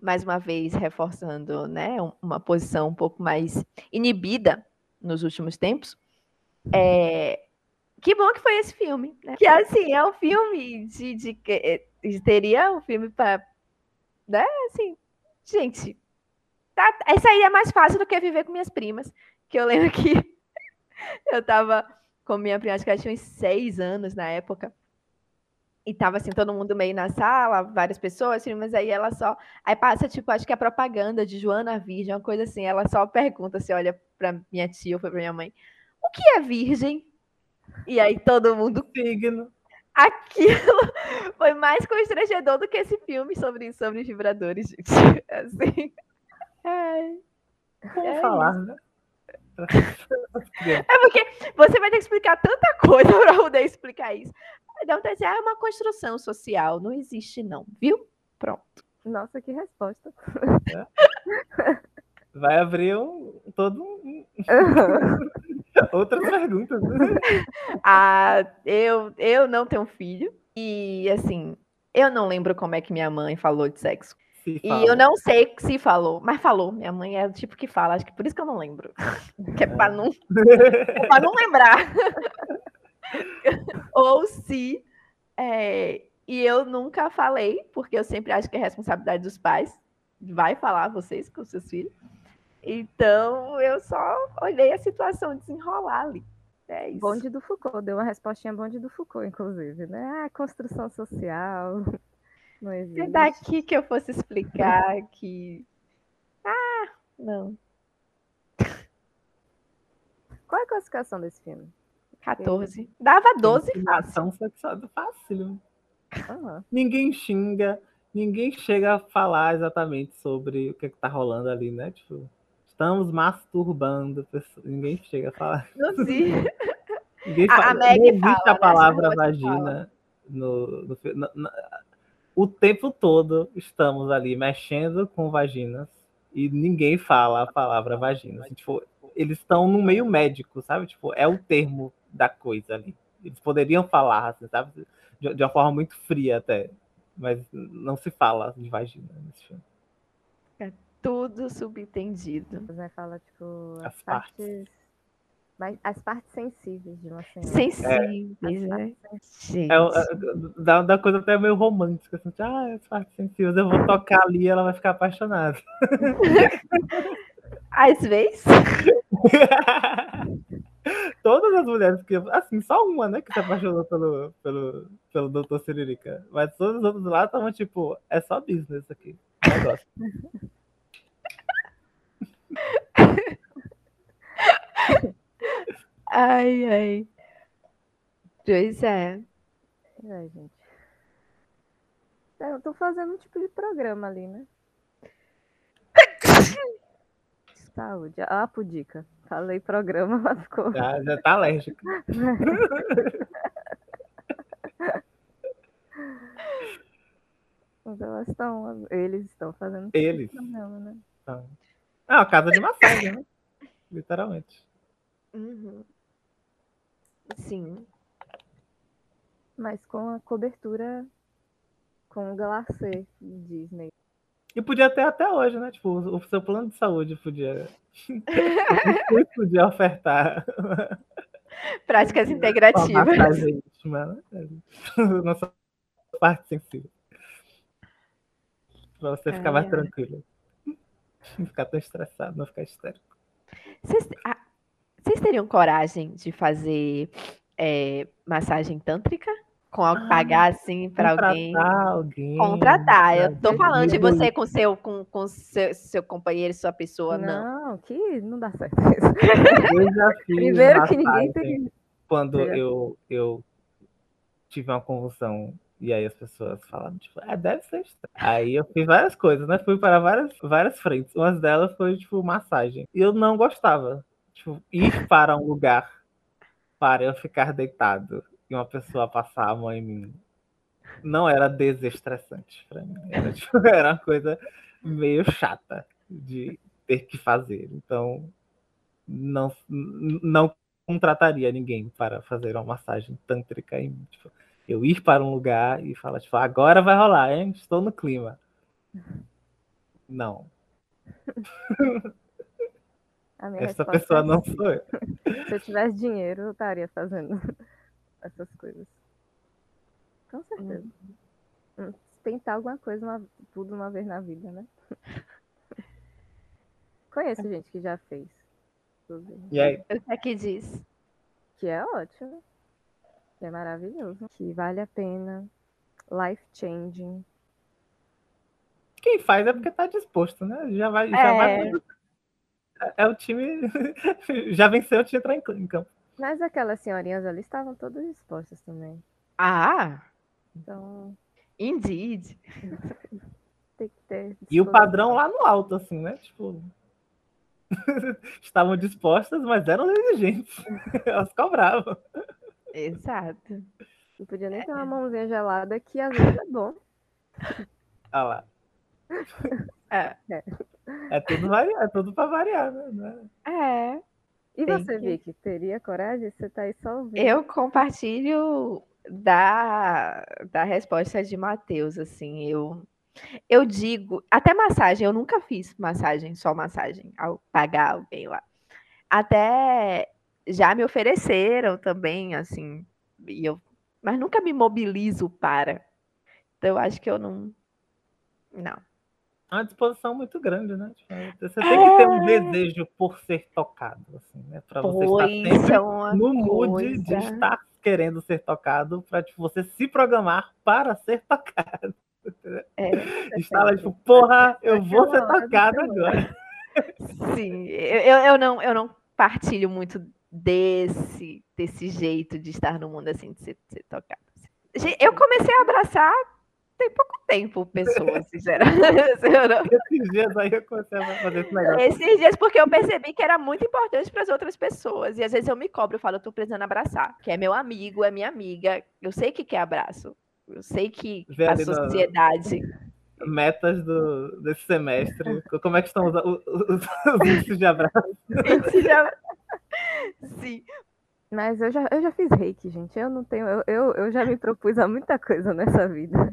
mais uma vez reforçando, né, uma posição um pouco mais inibida nos últimos tempos. É, que bom que foi esse filme, né? Que assim, é um filme de, de, de é, teria um filme para, né, assim, gente, tá, essa aí é mais fácil do que viver com minhas primas, que eu lembro que eu tava com minha prima, acho que ela tinha uns seis anos na época, e tava assim, todo mundo meio na sala, várias pessoas, assim, mas aí ela só. Aí passa, tipo, acho que a propaganda de Joana Virgem, uma coisa assim, ela só pergunta, se olha pra minha tia ou pra minha mãe, o que é virgem? E aí todo mundo. Signo. Aquilo foi mais constrangedor do que esse filme sobre, sobre vibradores, gente. Assim. Ai. Vamos é falar, isso. né? É porque você vai ter que explicar tanta coisa para poder explicar isso. Um dizer, ah, é uma construção social. Não existe, não, viu? Pronto. Nossa, que resposta. É. Vai abrir um, todo um... outras perguntas. ah, eu, eu não tenho filho. E, assim, eu não lembro como é que minha mãe falou de sexo. E eu não sei se falou, mas falou. Minha mãe é o tipo que fala, acho que por isso que eu não lembro. que é para não, é pra não lembrar. Ou se. É, e eu nunca falei, porque eu sempre acho que é responsabilidade dos pais. Vai falar vocês com seus filhos. Então eu só olhei a situação desenrolar ali. É isso. Bonde do Foucault, deu uma respostinha bonde do Foucault, inclusive, né? Ah, construção social. Não existe. Se daqui que eu fosse explicar que. Ah, não. Qual é a classificação desse filme? 14. Dava 12 fácil. sexual fácil. Uhum. Ninguém xinga, ninguém chega a falar exatamente sobre o que, é que tá rolando ali, né? Tipo, estamos masturbando, ninguém chega a falar. Não sim. Ninguém fala, a, a Meg fala, a né? palavra né? vagina no, no, no, o tempo todo estamos ali mexendo com vaginas e ninguém fala a palavra vagina. Assim, tipo, eles estão no meio médico, sabe? Tipo, é o termo da coisa ali. Eles poderiam falar, assim, sabe? De, de, uma forma muito fria até. Mas não se fala de vagina nesse filme. É tudo subentendido. Você fala, tipo, as, as partes... partes mas as partes sensíveis de uma senhora. Sensíveis, é. né? É, é, dá, dá coisa até meio romântica, assim, ah, as partes sensíveis, eu vou tocar ali e ela vai ficar apaixonada. Às vezes. Todas as mulheres que. Assim, só uma, né, que se apaixonou pelo, pelo, pelo Doutor Siririca. Mas todas as outras lá estavam tipo, é só business aqui. Negócio. Ai, ai. Pois é. É, gente. É, eu tô fazendo um tipo de programa ali, né? Saúde. Ah, pudica. Falei programa, mas ficou. Já, já tá alérgico. Mas elas estão. Eles estão fazendo. Eles. Programa, né? Ah, a casa de massagem, né? Literalmente. Uhum. Sim. Mas com a cobertura com o glacê Disney. E podia ter até hoje, né? Tipo, o seu plano de saúde podia. podia ofertar. Práticas integrativas. Né? Nossa parte sensível. Pra você ficar mais tranquilo. Não ficar tão estressado, não ficar histérico. Vocês, vocês teriam coragem de fazer é, massagem tântrica? Com ah, pagar assim para alguém. alguém. Contratar. Eu tô falando de você com seu com, com seu, seu companheiro, sua pessoa, não. Não, que não dá certo. Eu já fiz Primeiro que ninguém tem. Quando eu, eu tive uma convulsão e aí as pessoas falaram, tipo, ah, deve ser estranho. Aí eu fiz várias coisas, né? Fui para várias, várias frentes. Uma delas foi, tipo, massagem. E eu não gostava tipo, ir para um lugar para eu ficar deitado e uma pessoa passar a mão em mim não era desestressante para mim. Era, tipo, era uma coisa meio chata de ter que fazer. Então, não, não contrataria ninguém para fazer uma massagem tântrica em tipo, eu ir para um lugar e falar, tipo, agora vai rolar, hein? Estou no clima. Não. Essa pessoa é não sou eu. Se eu tivesse dinheiro, eu estaria fazendo essas coisas. Com certeza. Hum. Tentar alguma coisa, uma, tudo uma vez na vida, né? Conheço gente que já fez. E aí? O que é que diz? Que é ótimo. Que é maravilhoso. Que vale a pena. Life changing. Quem faz é porque tá disposto, né? Já vai. Já é... vai é o time. já venceu antes de entrar em campo. Mas aquelas senhorinhas ali estavam todas dispostas também. Ah! Então. Indeed. Tem que ter. E o padrão lá no alto, assim, né? Tipo. Estavam dispostas, mas eram exigentes. Elas cobravam. Exato. Não podia nem ter uma mãozinha gelada, que às vezes é bom. Ah lá. É. É, é tudo, variar, é tudo para variar, né? É. E Tem você, que... Vicky, teria coragem? Você tá aí só ouvindo. Eu compartilho da, da resposta de Matheus, assim, eu eu digo, até massagem, eu nunca fiz massagem, só massagem, ao pagar alguém lá. Até já me ofereceram também, assim, e eu, mas nunca me mobilizo para. Então eu acho que eu não. Não. É uma disposição muito grande, né? Tipo, você tem é... que ter um desejo por ser tocado, assim, né? Para você estar sempre é no mood de estar querendo ser tocado, para tipo, você se programar para ser tocado. É, é fala, tipo, porra, eu vou ser tocado agora. Sim, eu, eu, não, eu não partilho muito desse, desse jeito de estar no mundo assim, de ser, de ser tocado. Eu comecei a abraçar tem pouco tempo pessoas, sinceramente. Esses dias aí eu comecei a fazer esse negócio. Esses dias, porque eu percebi que era muito importante para as outras pessoas. E às vezes eu me cobro, eu falo, eu tô precisando abraçar. Que é meu amigo, é minha amiga. Eu sei que quer abraço. Eu sei que Vê a sociedade. Metas do, desse semestre. Como é que estão os, os, os índices de abraço? Sim. Mas eu já, eu já fiz reiki, gente. Eu não tenho. Eu, eu, eu já me propus a muita coisa nessa vida.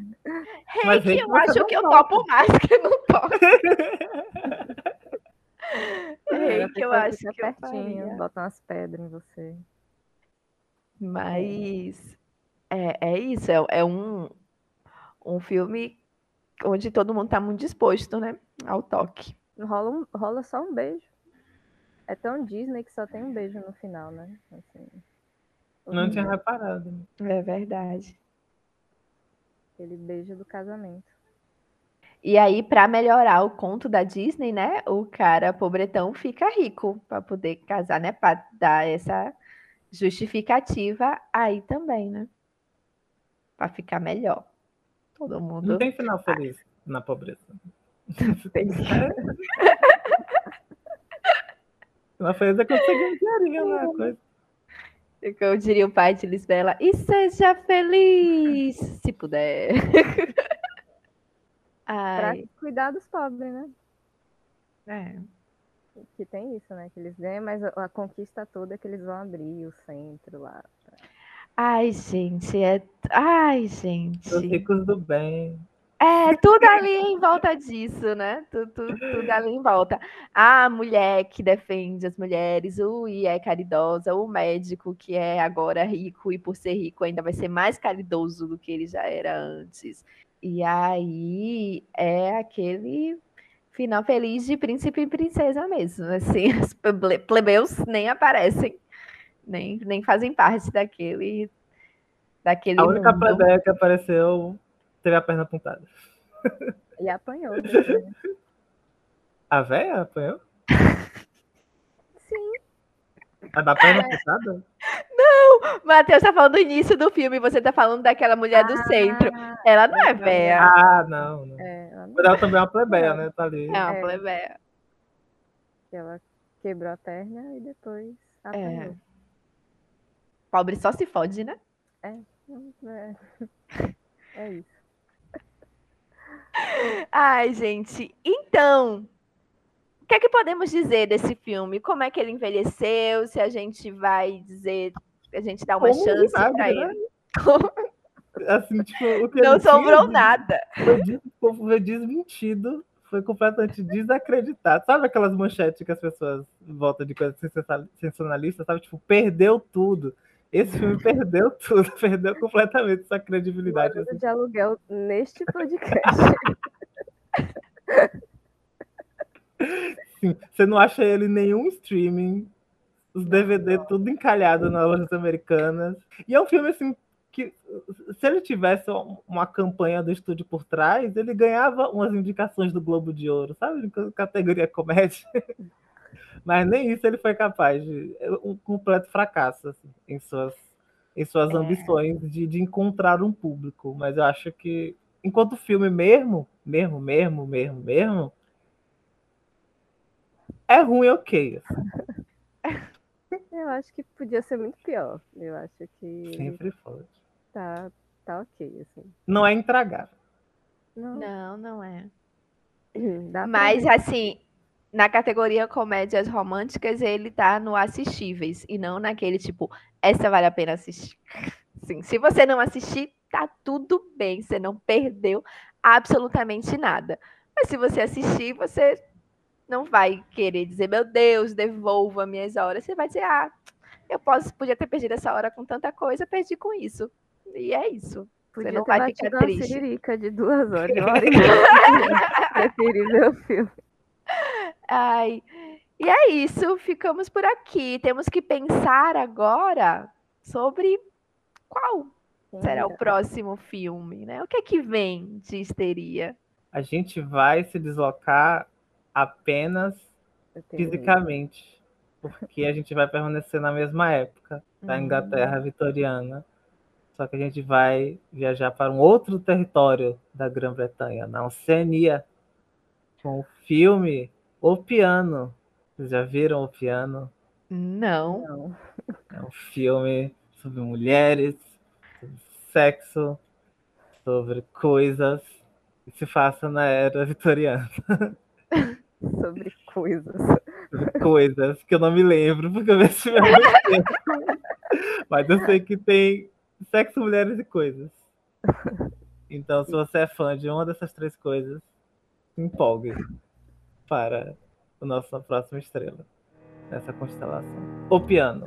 Reiki, reiki eu acho que eu topo mais que não topo. reiki, eu acho que pertinho, eu bota umas pedras em você. Mas é, é isso, é, é um, um filme onde todo mundo está muito disposto, né? Ao toque. Rola, um, rola só um beijo. É tão Disney que só tem um beijo no final, né? Assim, Não tinha reparado. É verdade. Aquele beijo do casamento. E aí, para melhorar o conto da Disney, né? O cara pobretão fica rico para poder casar, né? Para dar essa justificativa aí também, né? para ficar melhor. Todo mundo. Não tem final feliz na pobreza. Tem. é quando você ganha dinheirinho lá, coisa. Eu diria o pai de Lisbela, e seja feliz, se puder. Ai. Pra cuidar dos pobres, né? É. Que tem isso, né? Que eles ganham, mas a conquista toda é que eles vão abrir o centro lá. Pra... Ai, gente, é. Ai, gente. Os ricos do bem. É, tudo ali em volta disso, né? Tudo, tudo, tudo, ali em volta. A mulher que defende as mulheres, o e é caridosa, o médico que é agora rico e por ser rico ainda vai ser mais caridoso do que ele já era antes. E aí é aquele final feliz de príncipe e princesa mesmo. Assim, os plebeus nem aparecem nem, nem fazem parte daquele. daquele a única plebeia que apareceu teve a perna apontada. E apanhou. Né? A véia apanhou? Sim. A da perna é. apontada? Não! Matheus tá falando do início do filme, você tá falando daquela mulher ah, do centro. Ela não é véia. Ah, não. não. É, ela, não... ela também é uma plebeia, né? Tá ali. É uma é. plebeia. Ela quebrou a perna e depois é. apanhou. É. Pobre só se fode, né? É, é, é isso. Ai, gente. Então, o que é que podemos dizer desse filme? Como é que ele envelheceu? Se a gente vai dizer, a gente dá uma Como chance para ele. Né? Assim, tipo, Não sobrou nada. Foi desmentido foi completamente desacreditado. Sabe aquelas manchetes que as pessoas voltam de coisas sensacionalistas, sabe? Tipo, perdeu tudo. Esse filme perdeu tudo, perdeu completamente essa credibilidade. Assim. de aluguel neste podcast. Sim, você não acha ele em nenhum streaming, os DVD tudo encalhado nas lojas americanas. E é um filme assim que se ele tivesse uma campanha do estúdio por trás, ele ganhava umas indicações do Globo de Ouro, sabe? Categoria comédia. Mas nem isso ele foi capaz de. Um completo fracasso assim, em suas, em suas é. ambições de, de encontrar um público. Mas eu acho que, enquanto filme mesmo, mesmo, mesmo, mesmo, mesmo, é ruim, ok. Assim. Eu acho que podia ser muito pior. Eu acho que. Sempre foi. Tá, tá ok, assim. Não é intragável. Não, não, não é. Mas, assim, na categoria comédias românticas, ele tá no assistíveis e não naquele tipo, essa vale a pena assistir. Sim, se você não assistir, tá tudo bem, você não perdeu absolutamente nada. Mas se você assistir, você não vai querer dizer, meu Deus, devolva minhas horas. Você vai dizer, ah, eu posso, podia ter perdido essa hora com tanta coisa, perdi com isso. E é isso. Podia você não vai ficar triste. Uma de duas horas, uma hora e preferi ver o filme. Ai, e é isso, ficamos por aqui. Temos que pensar agora sobre qual será o próximo filme, né? O que é que vem de histeria? A gente vai se deslocar apenas fisicamente, porque a gente vai permanecer na mesma época da uhum. Inglaterra vitoriana. Só que a gente vai viajar para um outro território da Grã-Bretanha, na Oceania, com o filme o Piano. Vocês já viram O Piano? Não. É um filme sobre mulheres, sobre sexo, sobre coisas que se faça na era vitoriana. sobre coisas. Sobre coisas que eu não me lembro, porque eu muito tempo. Mas eu sei que tem sexo, mulheres e coisas. Então, se você é fã de uma dessas três coisas, se empolgue para a nossa próxima estrela nessa constelação. O piano.